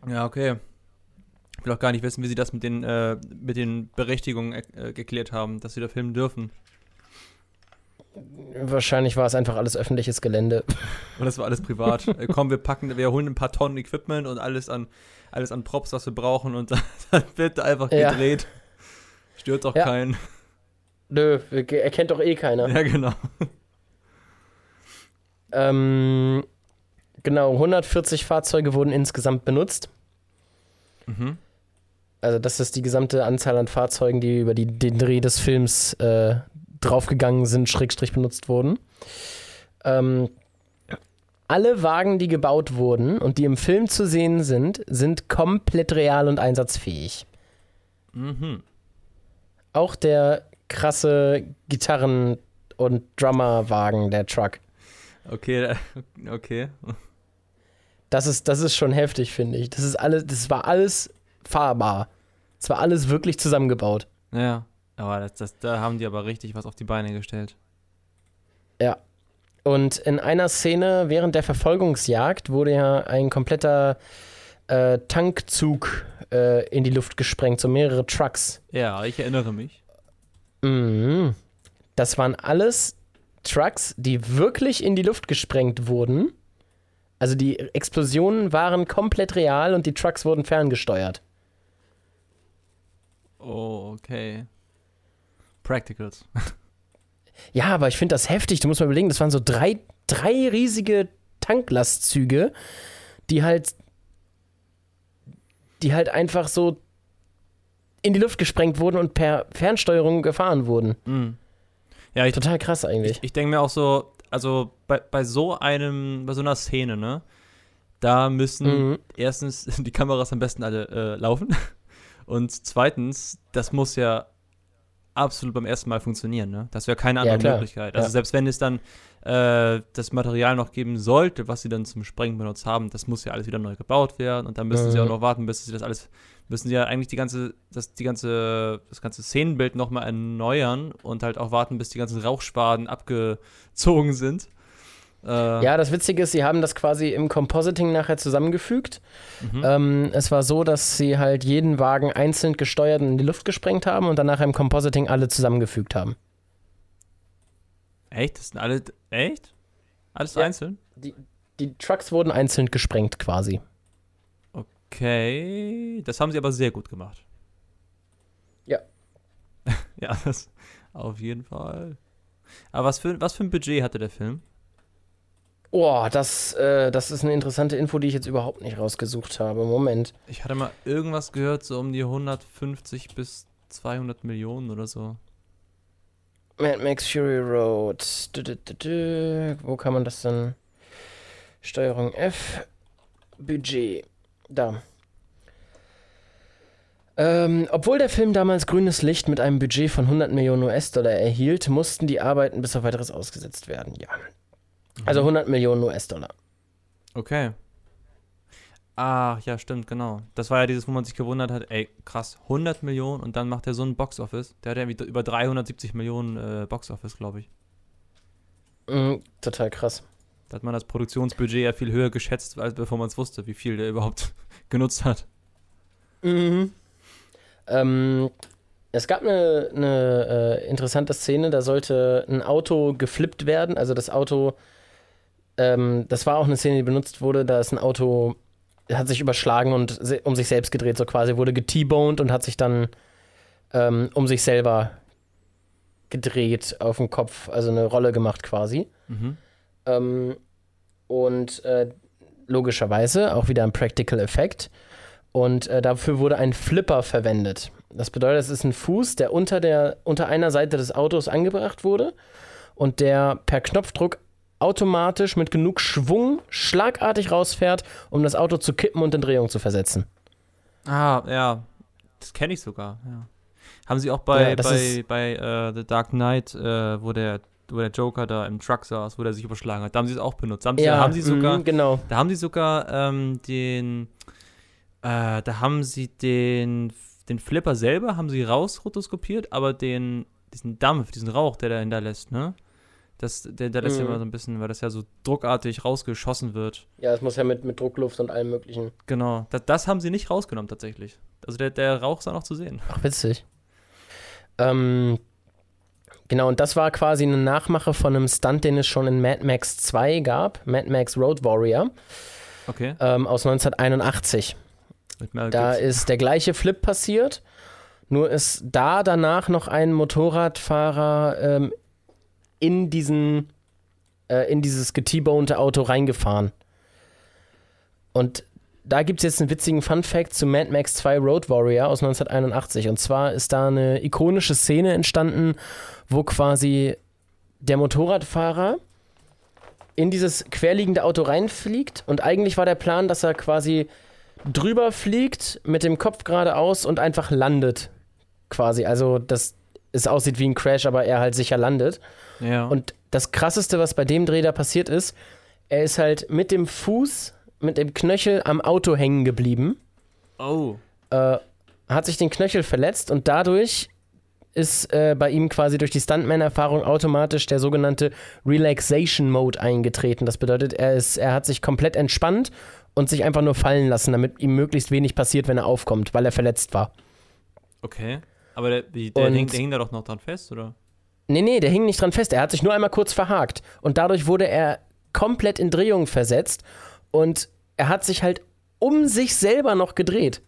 Ja, okay. Ich will auch gar nicht wissen, wie sie das mit den, äh, mit den Berechtigungen äh, geklärt haben, dass sie da filmen dürfen. Wahrscheinlich war es einfach alles öffentliches Gelände. Und das war alles privat. äh, komm, wir packen, wir holen ein paar Tonnen Equipment und alles an, alles an Props, was wir brauchen und dann, dann wird da einfach Ja. gedreht. Stört auch Ja. keinen. Nö, erkennt doch eh keiner. Ja, genau. Ähm, genau, 140 Fahrzeuge wurden insgesamt benutzt. Mhm. Also das ist die gesamte Anzahl an Fahrzeugen, die über die, den Dreh des Films äh, draufgegangen sind, Schrägstrich benutzt wurden. Ähm, alle Wagen, die gebaut wurden und die im Film zu sehen sind, sind komplett real und einsatzfähig. Mhm. Auch der krasse Gitarren- und Drummerwagen, der Truck. Okay, okay. Das ist, das ist schon heftig, finde ich. Das ist alles, das war alles fahrbar. Es war alles wirklich zusammengebaut. Ja. Aber das, das, da haben die aber richtig was auf die Beine gestellt. Ja. Und in einer Szene während der Verfolgungsjagd wurde ja ein kompletter äh, Tankzug äh, in die Luft gesprengt, so mehrere Trucks. Ja, ich erinnere mich. Mhm. Das waren alles Trucks, die wirklich in die Luft gesprengt wurden. Also die Explosionen waren komplett real und die Trucks wurden ferngesteuert. Oh, okay. Practicals. Ja, aber ich finde das heftig. Du musst mal überlegen, das waren so drei, drei riesige Tanklastzüge, die halt, die halt einfach so in die Luft gesprengt wurden und per Fernsteuerung gefahren wurden. Mhm. Ja, ich, Total krass eigentlich. ich, ich denke mir auch so, also bei, bei so einem, bei so einer Szene, ne, da müssen Mhm. erstens die Kameras am besten alle äh, laufen und zweitens, das muss ja absolut beim ersten Mal funktionieren, ne? Das wäre keine Ja, andere klar. Möglichkeit. Also Ja. selbst wenn es dann äh, das Material noch geben sollte, was sie dann zum Sprengen benutzt haben, das muss ja alles wieder neu gebaut werden und dann müssen sie Mhm. auch noch warten, bis sie das alles müssen sie ja eigentlich die ganze das die ganze das ganze Szenenbild noch mal erneuern und halt auch warten, bis die ganzen Rauchschwaden abgezogen sind. Äh, Ja, das Witzige ist, sie haben das quasi im Compositing nachher zusammengefügt. mhm. Ähm, es war so, dass sie halt jeden Wagen einzeln gesteuert und in die Luft gesprengt haben und dann nachher im Compositing alle zusammengefügt haben. Echt? Das sind alle echt? Alles Ja. einzeln? Die, die Trucks wurden einzeln gesprengt quasi. Okay, das haben sie aber sehr gut gemacht. Ja. ja, das auf jeden Fall. Aber was für, was für ein Budget hatte der Film? Oh, das, äh, das ist eine interessante Info, die ich jetzt überhaupt nicht rausgesucht habe. Moment. Ich hatte mal irgendwas gehört, so um die 150 bis 200 Millionen oder so. Mad Max Fury Road. Dü, dü, dü. Wo kann man das denn? Steuerung F. Budget. Da. Ähm, obwohl der Film damals grünes Licht mit einem Budget von 100 Millionen US-Dollar erhielt, mussten die Arbeiten bis auf weiteres ausgesetzt werden. Ja. Also 100 Millionen US-Dollar. Okay. Ah, ja, stimmt, genau. Das war ja dieses, wo man sich gewundert hat, ey, krass, 100 Millionen und dann macht er so einen Box-Office. Der hat ja irgendwie über 370 Millionen äh, Box-Office, glaube ich. Mhm, total krass. Da hat man das Produktionsbudget ja viel höher geschätzt, als bevor man es wusste, wie viel der überhaupt genutzt hat. Mhm. Ähm, es gab eine, eine äh, interessante Szene, da sollte ein Auto geflippt werden. Also das Auto, ähm, das war auch eine Szene, die benutzt wurde, da ist ein Auto, hat sich überschlagen und um sich selbst gedreht, so quasi, wurde get-boned und hat sich dann ähm, um sich selber gedreht auf dem Kopf, also eine Rolle gemacht quasi. Mhm. Ähm, und äh, logischerweise auch wieder ein Practical Effekt. Und äh, dafür wurde ein Flipper verwendet. Das bedeutet, es ist ein Fuß, der unter, der, unter einer Seite des Autos angebracht wurde und der per Knopfdruck automatisch mit genug Schwung schlagartig rausfährt, um das Auto zu kippen und in Drehung zu versetzen. Ah, ja. Das kenne ich sogar, ja. Haben sie auch bei, Ja, bei, bei äh, The Dark Knight, äh, wo der wo der Joker da im Truck saß, wo der sich überschlagen hat. Da haben sie es auch benutzt. Da haben sie, Ja, da haben sie sogar, mhm, genau. da haben sie sogar ähm, den, äh, da haben sie den, den Flipper selber, haben sie rausrotoskopiert, aber den, diesen Dampf, diesen Rauch, der da hinterlässt, ne? Das, der, der lässt ja Mhm. immer so ein bisschen, weil das ja so druckartig rausgeschossen wird. Ja, es muss ja mit, mit Druckluft und allem möglichen. Genau. Das, das haben sie nicht rausgenommen tatsächlich. Also der, der Rauch ist auch noch zu sehen. Ach, witzig. Ähm, genau, und das war quasi eine Nachmache von einem Stunt, den es schon in Mad Max 2 gab, Mad Max Road Warrior Okay. ähm, aus 1981. Mit Mel Da ist der gleiche Flip passiert, nur ist da danach noch ein Motorradfahrer ähm, in diesen äh, in dieses getabonte Auto reingefahren. Und da gibt es jetzt einen witzigen Fun-Fact zu Mad Max 2 Road Warrior aus 1981. Und zwar ist da eine ikonische Szene entstanden, wo quasi der Motorradfahrer in dieses querliegende Auto reinfliegt. Und eigentlich war der Plan, dass er quasi drüber fliegt, mit dem Kopf geradeaus und einfach landet. Quasi. Also, dass es aussieht wie ein Crash, aber er halt sicher landet. Ja. Und das krasseste, was bei dem Dreh da passiert ist, er ist halt mit dem Fuß, mit dem Knöchel am Auto hängen geblieben, oh. äh, hat sich den Knöchel verletzt und dadurch ist äh, bei ihm quasi durch die Stuntman-Erfahrung automatisch der sogenannte Relaxation Mode eingetreten. Das bedeutet, er, ist, er hat sich komplett entspannt und sich einfach nur fallen lassen, damit ihm möglichst wenig passiert, wenn er aufkommt, weil er verletzt war. Okay. Aber der, der, Und- hing, der hing da doch noch dran fest, oder? Nee, nee, der hing nicht dran fest. Er hat sich nur einmal kurz verhakt. Und dadurch wurde er komplett in Drehung versetzt. Und er hat sich halt um sich selber noch gedreht.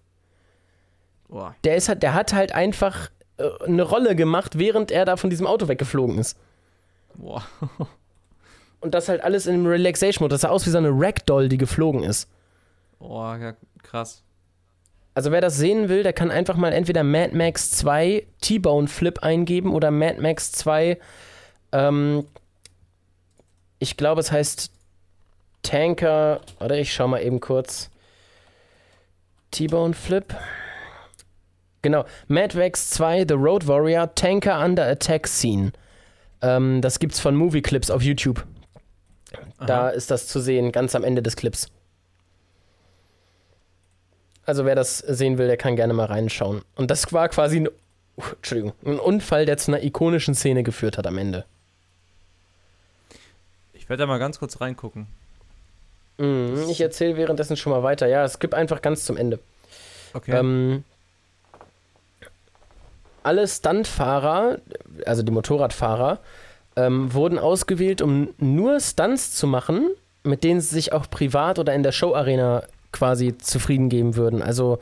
Boah. Der, ist halt, der hat halt einfach äh, eine Rolle gemacht, während er da von diesem Auto weggeflogen ist. Boah. Und das halt alles im Relaxation-Mode. Das sah aus wie so eine Ragdoll, die geflogen ist. Boah, ja, krass. Also wer das sehen will, der kann einfach mal entweder Mad Max 2 T-Bone Flip eingeben oder Mad Max 2, ähm, ich glaube es heißt Tanker, oder ich schau mal eben kurz. T-Bone Flip. Genau, Mad Max 2 The Road Warrior Tanker Under Attack Scene. Ähm, das gibt's von Movie Clips auf YouTube. Da Aha. ist das zu sehen, ganz am Ende des Clips. Also wer das sehen will, der kann gerne mal reinschauen. Und das war quasi ein, uh, Entschuldigung, ein Unfall, der zu einer ikonischen Szene geführt hat am Ende. Ich werde da mal ganz kurz reingucken. Mhm, ich erzähle währenddessen schon mal weiter. Ja, es gibt einfach ganz zum Ende. Okay. Ähm, alle Stuntfahrer, also die Motorradfahrer, ähm, wurden ausgewählt, um nur Stunts zu machen, mit denen sie sich auch privat oder in der Showarena quasi zufrieden geben würden. Also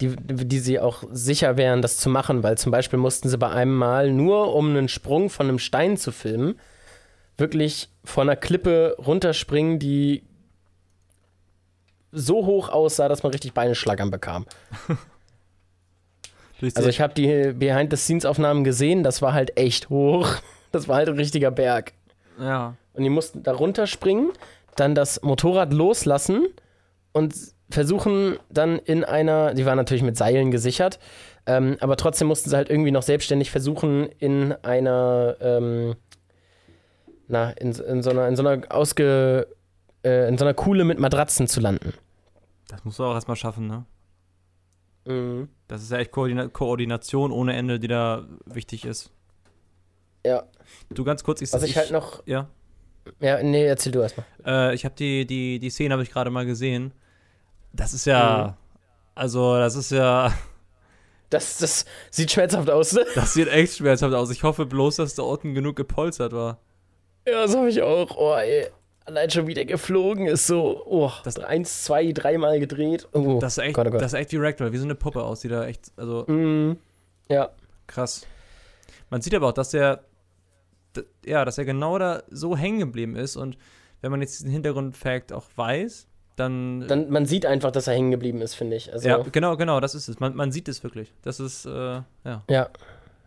die, die sie auch sicher wären, das zu machen, weil zum Beispiel mussten sie bei einem Mal nur, um einen Sprung von einem Stein zu filmen, wirklich von einer Klippe runterspringen, die so hoch aussah, dass man richtig Beineschlagern bekam. Also ich habe die Behind-the-Scenes-Aufnahmen gesehen, das war halt echt hoch. Das war halt ein richtiger Berg. ja. Und die mussten da runterspringen, dann das Motorrad loslassen und versuchen dann in einer, die waren natürlich mit Seilen gesichert, ähm, aber trotzdem mussten sie halt irgendwie noch selbstständig versuchen, in einer, ähm, na, in, in so einer, in so einer ausge, äh, in so einer Kuhle mit Matratzen zu landen. Das musst du auch erstmal schaffen, ne? Mhm. Das ist ja echt Koordina Koordination ohne Ende, die da wichtig ist. Ja, Du ganz kurz, ich was ich halt noch, Ja. Ja, nee, erzähl du erstmal. Äh, ich habe die, die, die Szene habe ich gerade mal gesehen. Das ist ja. Also, das ist ja. Das, das sieht schmerzhaft aus, ne? Das sieht echt schmerzhaft aus. Ich hoffe bloß, dass da unten genug gepolstert war. Ja, das habe ich auch. Oh, ey. Allein schon wieder geflogen ist so, oh, Das- eins, zwei, dreimal gedreht. Oh, Das sah echt, Gott, oh Gott. das sah echt wie Ragdoll, wie so eine Puppe aus, die da echt. Also, Mm, ja, krass. Man sieht aber auch, dass der. Ja, dass er genau da so hängen geblieben ist. Und wenn man jetzt diesen Hintergrundfact auch weiß, dann. dann, man sieht einfach, dass er hängen geblieben ist, finde ich. Also, ja, genau, genau, das ist es. Man, man sieht es wirklich. Das ist, äh, ja. ja,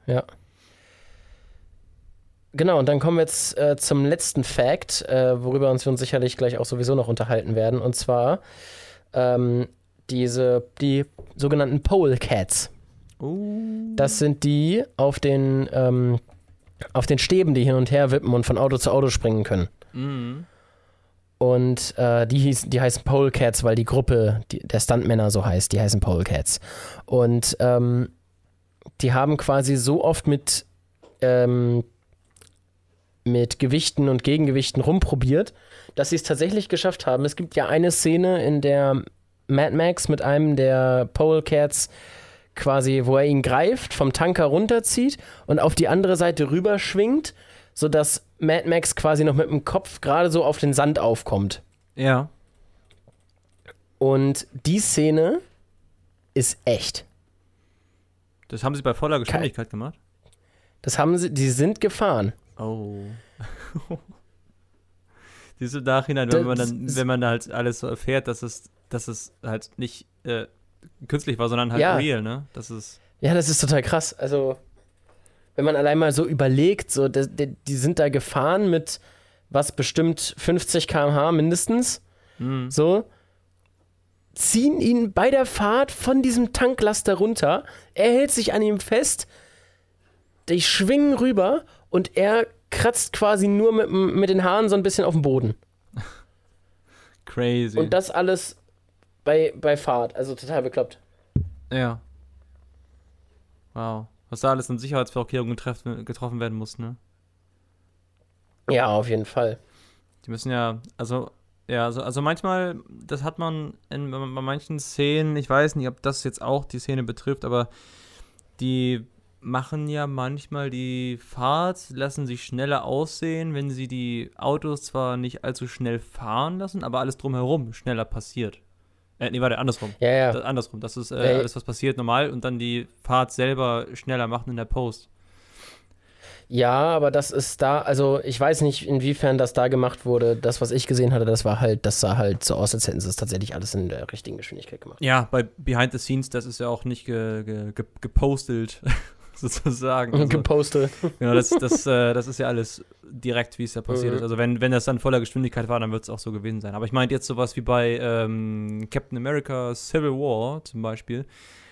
ja. Genau, und dann kommen wir jetzt äh, zum letzten Fact, äh, worüber uns wir uns sicherlich gleich auch sowieso noch unterhalten werden. Und zwar ähm, diese, die sogenannten Pole Cats. Oh. Das sind die auf den, ähm, auf den Stäben, die hin und her wippen und von Auto zu Auto springen können. Mhm. Und äh, die, hieß, die heißen Polecats, weil die Gruppe die, der Stuntmänner so heißt. Die heißen Polecats. Und ähm, die haben quasi so oft mit, ähm, mit Gewichten und Gegengewichten rumprobiert, dass sie es tatsächlich geschafft haben. Es gibt ja eine Szene, in der Mad Max mit einem der Polecats quasi, wo er ihn greift, vom Tanker runterzieht und auf die andere Seite rüberschwingt, sodass Mad Max quasi noch mit dem Kopf gerade so auf den Sand aufkommt. Ja. Und die Szene ist echt. Das haben sie bei voller Geschwindigkeit gemacht? Das haben sie, die sind gefahren. Oh. Diese Nachhinein, wenn man dann, wenn man halt alles so erfährt, dass es, dass es halt nicht äh, künstlich war, sondern halt Ja. real, ne? Das ist. Ja, das ist total krass. Also, wenn man allein mal so überlegt, so, die, die, sind da gefahren mit was bestimmt 50 km/h mindestens, Mhm. so, ziehen ihn bei der Fahrt von diesem Tanklaster runter, er hält sich an ihm fest, die schwingen rüber und er kratzt quasi nur mit, mit den Haaren so ein bisschen auf dem Boden. Crazy. Und das alles bei, bei Fahrt, also total bekloppt. ja. Wow. Was da alles an Sicherheitsvorkehrungen getroffen, getroffen werden muss, ne? Ja, auf jeden Fall. Die müssen ja, also, ja, also, also manchmal, das hat man in, bei manchen Szenen, ich weiß nicht, ob das jetzt auch die Szene betrifft, aber die machen ja manchmal die Fahrt, lassen sich schneller aussehen, wenn sie die Autos zwar nicht allzu schnell fahren lassen, aber alles drumherum schneller passiert. Äh, nee, warte, andersrum. Ja, ja. Das, andersrum. Das ist äh, alles, was passiert normal und dann die Fahrt selber schneller machen in der Post. Ja, aber das ist da, also ich weiß nicht, inwiefern das da gemacht wurde. Das, was ich gesehen hatte, das war halt, das sah halt so aus, als hätten sie es tatsächlich alles in der richtigen Geschwindigkeit gemacht. Ja, bei Behind the Scenes, das ist ja auch nicht ge, ge, ge, gepostet, sozusagen. Also, Gepostet. genau, das, das, äh, das ist ja alles direkt, wie es ja passiert Mhm. ist. Also wenn, wenn das dann voller Geschwindigkeit war, dann wird es auch so gewesen sein. Aber ich meinte jetzt sowas wie bei ähm, Captain America Civil War zum Beispiel.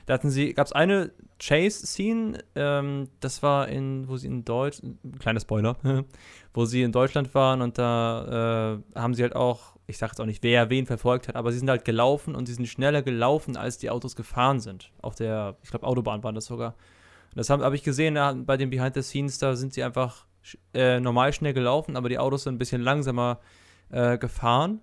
Da hatten sie, gab es eine Chase-Scene, ähm, das war in, wo sie in Deutsch, kleiner Spoiler, wo sie in Deutschland waren und da äh, haben sie halt auch, ich sage jetzt auch nicht, wer wen verfolgt hat, aber sie sind halt gelaufen und sie sind schneller gelaufen, als die Autos gefahren sind. Auf der, ich glaube, Autobahn waren das sogar. Und das habe hab ich gesehen da, bei den Behind the Scenes, da sind sie einfach äh, normal schnell gelaufen, aber die Autos sind ein bisschen langsamer äh, gefahren,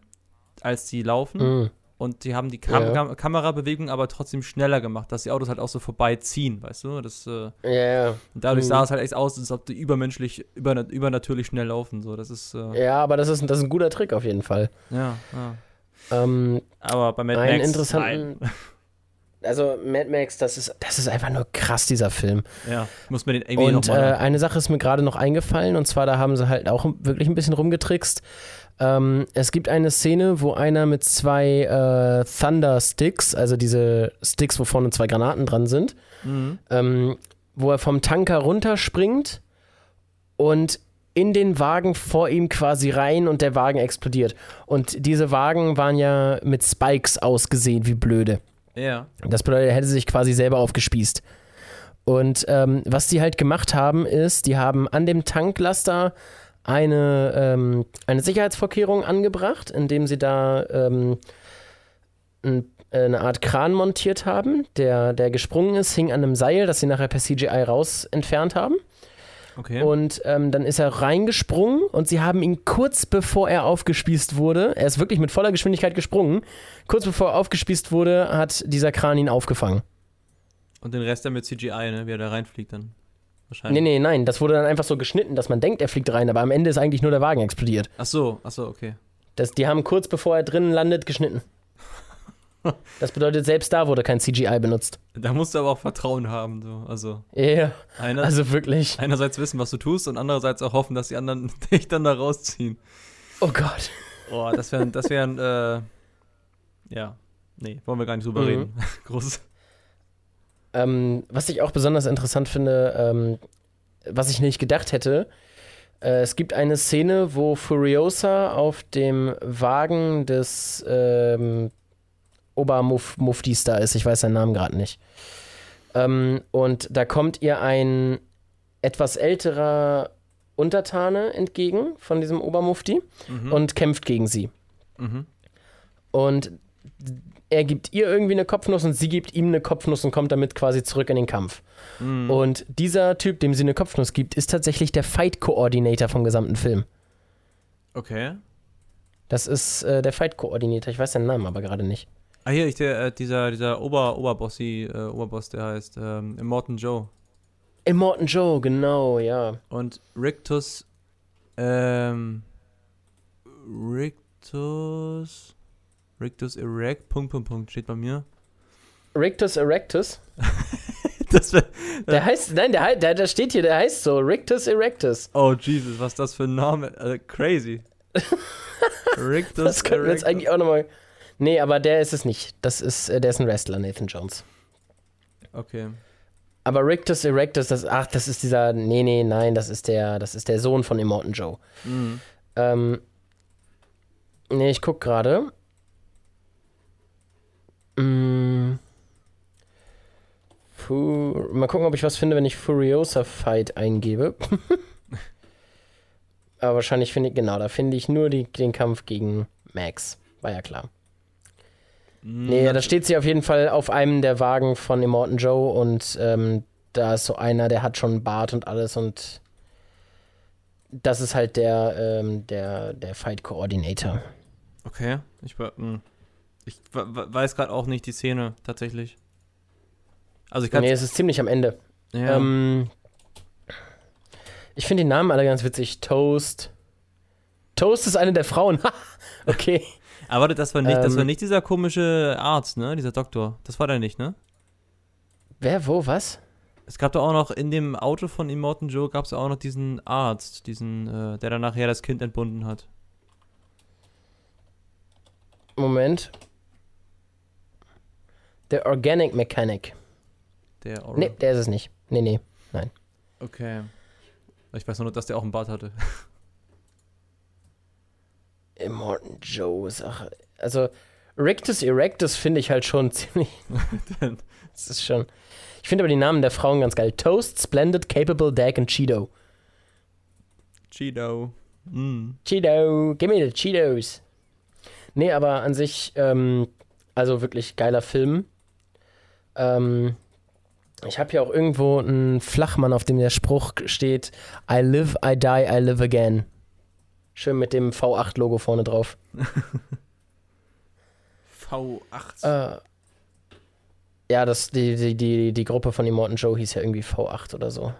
als die laufen. Mhm. Und die haben die Kam Ja. Kam Kamerabewegung aber trotzdem schneller gemacht, dass die Autos halt auch so vorbeiziehen, weißt du? Das, äh, Ja, ja. und dadurch Mhm. sah es halt echt aus, als ob die übermenschlich, überna übernatürlich schnell laufen. So. Das ist, äh, Ja, aber das ist, das ist ein guter Trick auf jeden Fall. ja, ja. Ähm, Aber bei Mad einen Max, interessanten. nein. Also Mad Max, das ist, das ist einfach nur krass, dieser Film. Ja, muss man den irgendwie Und äh, eine Sache ist mir gerade noch eingefallen, und zwar, da haben sie halt auch wirklich ein bisschen rumgetrickst. Ähm, es gibt eine Szene, wo einer mit zwei äh, Thunder Sticks, also diese Sticks, wo vorne zwei Granaten dran sind, mhm. ähm, wo er vom Tanker runterspringt und in den Wagen vor ihm quasi rein und der Wagen explodiert. Und diese Wagen waren ja mit Spikes ausgesehen, wie blöde. Ja. Das bedeutet, er hätte sich quasi selber aufgespießt. Und ähm, was die halt gemacht haben, ist, die haben an dem Tanklaster eine, ähm, eine Sicherheitsvorkehrung angebracht, indem sie da ähm, ein, eine Art Kran montiert haben, der, der gesprungen ist, hing an einem Seil, das sie nachher per CGI raus entfernt haben. Okay. Und ähm, dann ist er reingesprungen und sie haben ihn kurz bevor er aufgespießt wurde, er ist wirklich mit voller Geschwindigkeit gesprungen, kurz bevor er aufgespießt wurde, hat dieser Kran ihn aufgefangen. Und den Rest dann mit CGI, ne? Wie er da reinfliegt dann. Nee, Wahrscheinlich. nee, nein, das wurde dann einfach so geschnitten, dass man denkt, er fliegt rein, aber am Ende ist eigentlich nur der Wagen explodiert. Ach so, ach so, okay. Das, die haben kurz bevor er drinnen landet, geschnitten. Das bedeutet, selbst da wurde kein CGI benutzt. Da musst du aber auch Vertrauen haben, so. Also, Ja, einer, also wirklich. einerseits wissen, was du tust und andererseits auch hoffen, dass die anderen dich dann da rausziehen. Oh Gott. Boah, das wären, das wären, äh, ja. Nee, wollen wir gar nicht drüber Mhm. reden. Großes. Ähm, was ich auch besonders interessant finde, ähm, was ich nicht gedacht hätte, äh, es gibt eine Szene, wo Furiosa auf dem Wagen des ähm, Obermuftis da ist. Ich weiß seinen Namen gerade nicht. Ähm, und da kommt ihr ein etwas älterer Untertane entgegen von diesem Obermufti Mhm. und kämpft gegen sie. mhm. Und er gibt ihr irgendwie eine Kopfnuss und sie gibt ihm eine Kopfnuss und kommt damit quasi zurück in den Kampf. Mhm. Und dieser Typ, dem sie eine Kopfnuss gibt, ist tatsächlich der Fight Coordinator vom gesamten Film. Okay. Das ist äh, der Fight Coordinator. Ich weiß seinen Namen aber gerade nicht. Ah, hier, ich, der, äh, dieser, dieser Ober, Oberbossi, äh, Oberboss, der heißt ähm, Immortan Joe. Immortan Joe, genau, ja. Und Rictus, ähm, Rictus, Rictus Erect, Punkt, Punkt, Punkt, steht bei mir. Rictus Erectus. Das wär, Der heißt, nein, der, der, der steht hier, der heißt so, Rictus Erectus. oh Jesus, was ist das für ein Name? Äh, crazy. Rictus Das könnten wir jetzt Erectus. eigentlich auch nochmal. Nee, aber der ist es nicht. Das ist, äh, der ist ein Wrestler, Nathan Jones. Okay. Aber Rictus Erectus, das, ach, das ist dieser, nee, nee, nein, das ist der, das ist der Sohn von Immortan Joe. Mhm. Ähm, nee, ich guck gerade. Fu mal gucken, ob ich was finde, wenn ich Furiosa Fight eingebe. Aber wahrscheinlich finde ich, genau, da finde ich nur die, den Kampf gegen Max. War ja klar. Nee, ja, da steht sie auf jeden Fall auf einem der Wagen von Immortan Joe und ähm, da ist so einer, der hat schon einen Bart und alles und das ist halt der, ähm, der, der Fight Coordinator. Okay, ich, hm. ich weiß gerade auch nicht die Szene tatsächlich. Also ich kann Nee, es ist ziemlich am Ende. ja. Ähm, ich finde die Namen alle ganz witzig. Toast. Toast ist eine der Frauen. Okay. Aber warte, das war nicht, das war ähm, nicht dieser komische Arzt, ne? Dieser Doktor. Das war der nicht, ne? Wer, wo, was? Es gab da auch noch in dem Auto von Immortan Joe gab es auch noch diesen Arzt, diesen, äh, der dann nachher das Kind entbunden hat. Moment. Der Organic Mechanic. Der Or Nee, der ist es nicht. Nee, nee. Okay. Ich weiß nur, dass der auch einen Bart hatte. Immortan Joe Sache. Also, Rictus Erectus finde ich halt schon ziemlich. das ist schon. Ich finde aber die Namen der Frauen ganz geil. Toast, Splendid, Capable, Dag und Cheeto. Cheeto. Mm. Cheeto, give me the Cheetos. Nee, aber an sich, ähm, also wirklich geiler Film. Ähm, ich habe hier auch irgendwo einen Flachmann, auf dem der Spruch steht: I live, I die, I live again. Schön mit dem V8-Logo vorne drauf. V8. Äh, ja, das, die, die, die, die Gruppe von Immortan Joe hieß ja irgendwie V8 oder so.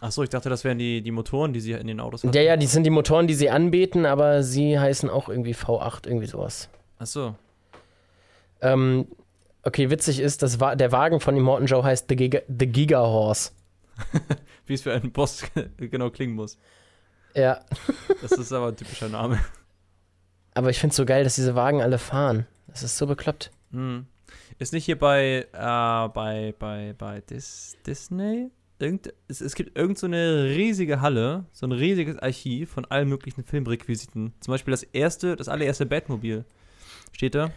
Achso, ich dachte, das wären die, die Motoren, die sie in den Autos hatten. Ja, ja, die sind die Motoren, die sie anbeten, aber sie heißen auch irgendwie V8, irgendwie sowas. Achso. Ähm, okay, witzig ist, dass wa der Wagen von Immortan Joe heißt The Giga, The Giga Horse. Wie es für einen Boss genau klingen muss. Ja, Das ist aber ein typischer Name. aber ich finde es so geil, dass diese Wagen alle fahren. Das ist so bekloppt. Hm. Ist nicht hier bei, äh, bei, bei, bei Dis Disney? Irgend, es, es gibt irgend so eine riesige Halle, so ein riesiges Archiv von allen möglichen Filmrequisiten. Zum Beispiel das erste, das allererste Batmobil. Steht da.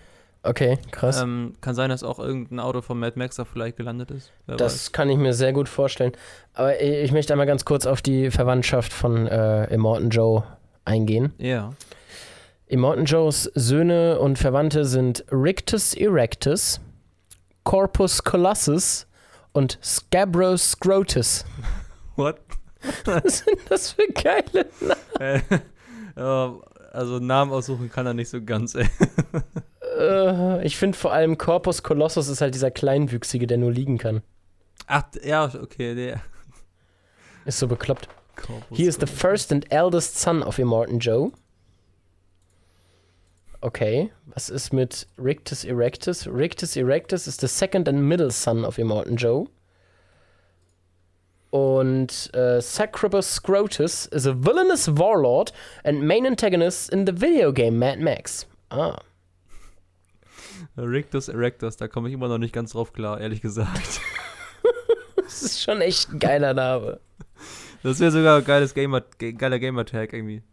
Okay, krass. Ähm, kann sein, dass auch irgendein Auto von Mad Max da vielleicht gelandet ist. Wer weiß. das kann ich mir sehr gut vorstellen. Aber ich, ich möchte einmal ganz kurz auf die Verwandtschaft von äh, Immortan Joe eingehen. Ja. Immortan Joes Söhne und Verwandte sind Rictus Erectus, Corpus Colossus und Scabros Scrotus. What? Was sind das für geile Namen? ja, also Namen aussuchen kann er nicht so ganz, ey. Äh, ich finde vor allem Corpus Colossus ist halt dieser Kleinwüchsige, der nur liegen kann. Ach, ja, okay, der. Ist so bekloppt. Corpus He is the first and eldest son of Immortan Joe. Okay, was ist mit Rictus Erectus? Rictus Erectus is the second and middle son of Immortan Joe. Und äh, Sacrobus Scrotus is a villainous warlord and main antagonist in the video game Mad Max. Ah. Rictus Erectus, da komme ich immer noch nicht ganz drauf klar, ehrlich gesagt. Das ist schon echt ein geiler Name. Das wäre sogar ein geiles Gamer, ge- geiler Gamertag irgendwie.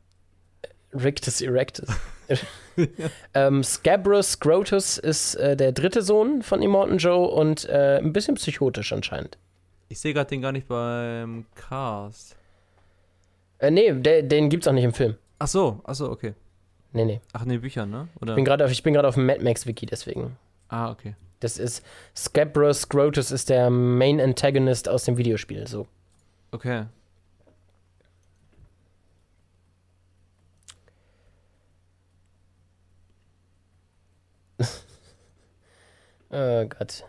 Rictus Erectus. ähm, Scabrous Scrotus ist äh, der dritte Sohn von Immortan Joe und äh, ein bisschen psychotisch anscheinend. Ich sehe gerade den gar nicht beim Cast. Äh, nee, der, den gibt's auch nicht im Film. Ach so, ach so, okay. Nee, nee. Ach nee, Bücher, ne? Oder? Ich bin gerade auf, ich bin gerade auf dem Mad Max Wiki, deswegen. ah, okay. Das ist Scabros Scrotus ist der Main Antagonist aus dem Videospiel. So. Okay. Oh Gott.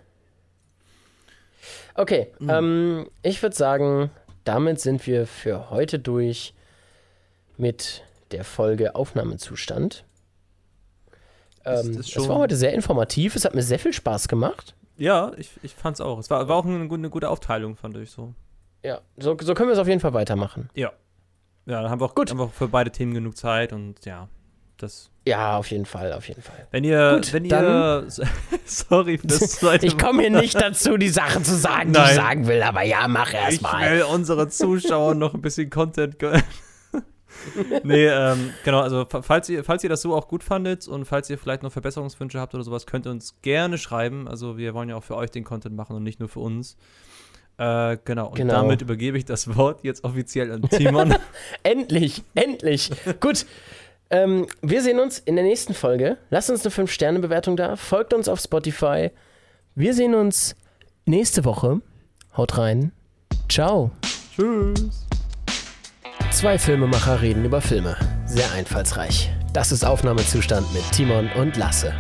Okay, Mhm. ähm, ich würde sagen, damit sind wir für heute durch mit der Folge Aufnahmezustand. Das- Ähm, es war heute sehr informativ, es hat mir sehr viel Spaß gemacht. Ja, ich, ich fand's auch. Es war, war auch eine, gute- eine gute Aufteilung, fand ich so. Ja, so, so können wir es auf jeden Fall weitermachen. Ja. Ja, dann haben wir auch, Gut. Haben wir auch für beide Themen genug Zeit und ja, das. Ja, auf jeden Fall, auf jeden Fall. Wenn ihr, Gut, wenn ihr, sorry Ich komme hier nicht dazu, die Sachen zu sagen, die Nein. ich sagen will, aber ja, mach Ich erstmal. will unsere Zuschauer noch ein bisschen Content gönnen. nee, ähm, genau, also fa- falls ihr, falls ihr das so auch gut fandet und falls ihr vielleicht noch Verbesserungswünsche habt oder sowas, könnt ihr uns gerne schreiben. Also wir wollen ja auch für euch den Content machen und nicht nur für uns. Äh, genau, und Genau. damit übergebe ich das Wort jetzt offiziell an Timon. Endlich, endlich. Gut. Ähm, wir sehen uns in der nächsten Folge. Lasst uns eine 5-Sterne-Bewertung da. Folgt uns auf Spotify. Wir sehen uns nächste Woche. Haut rein. Ciao. Tschüss. Zwei Filmemacher reden über Filme. Sehr einfallsreich. Das ist Aufnahmezustand mit Timon und Lasse.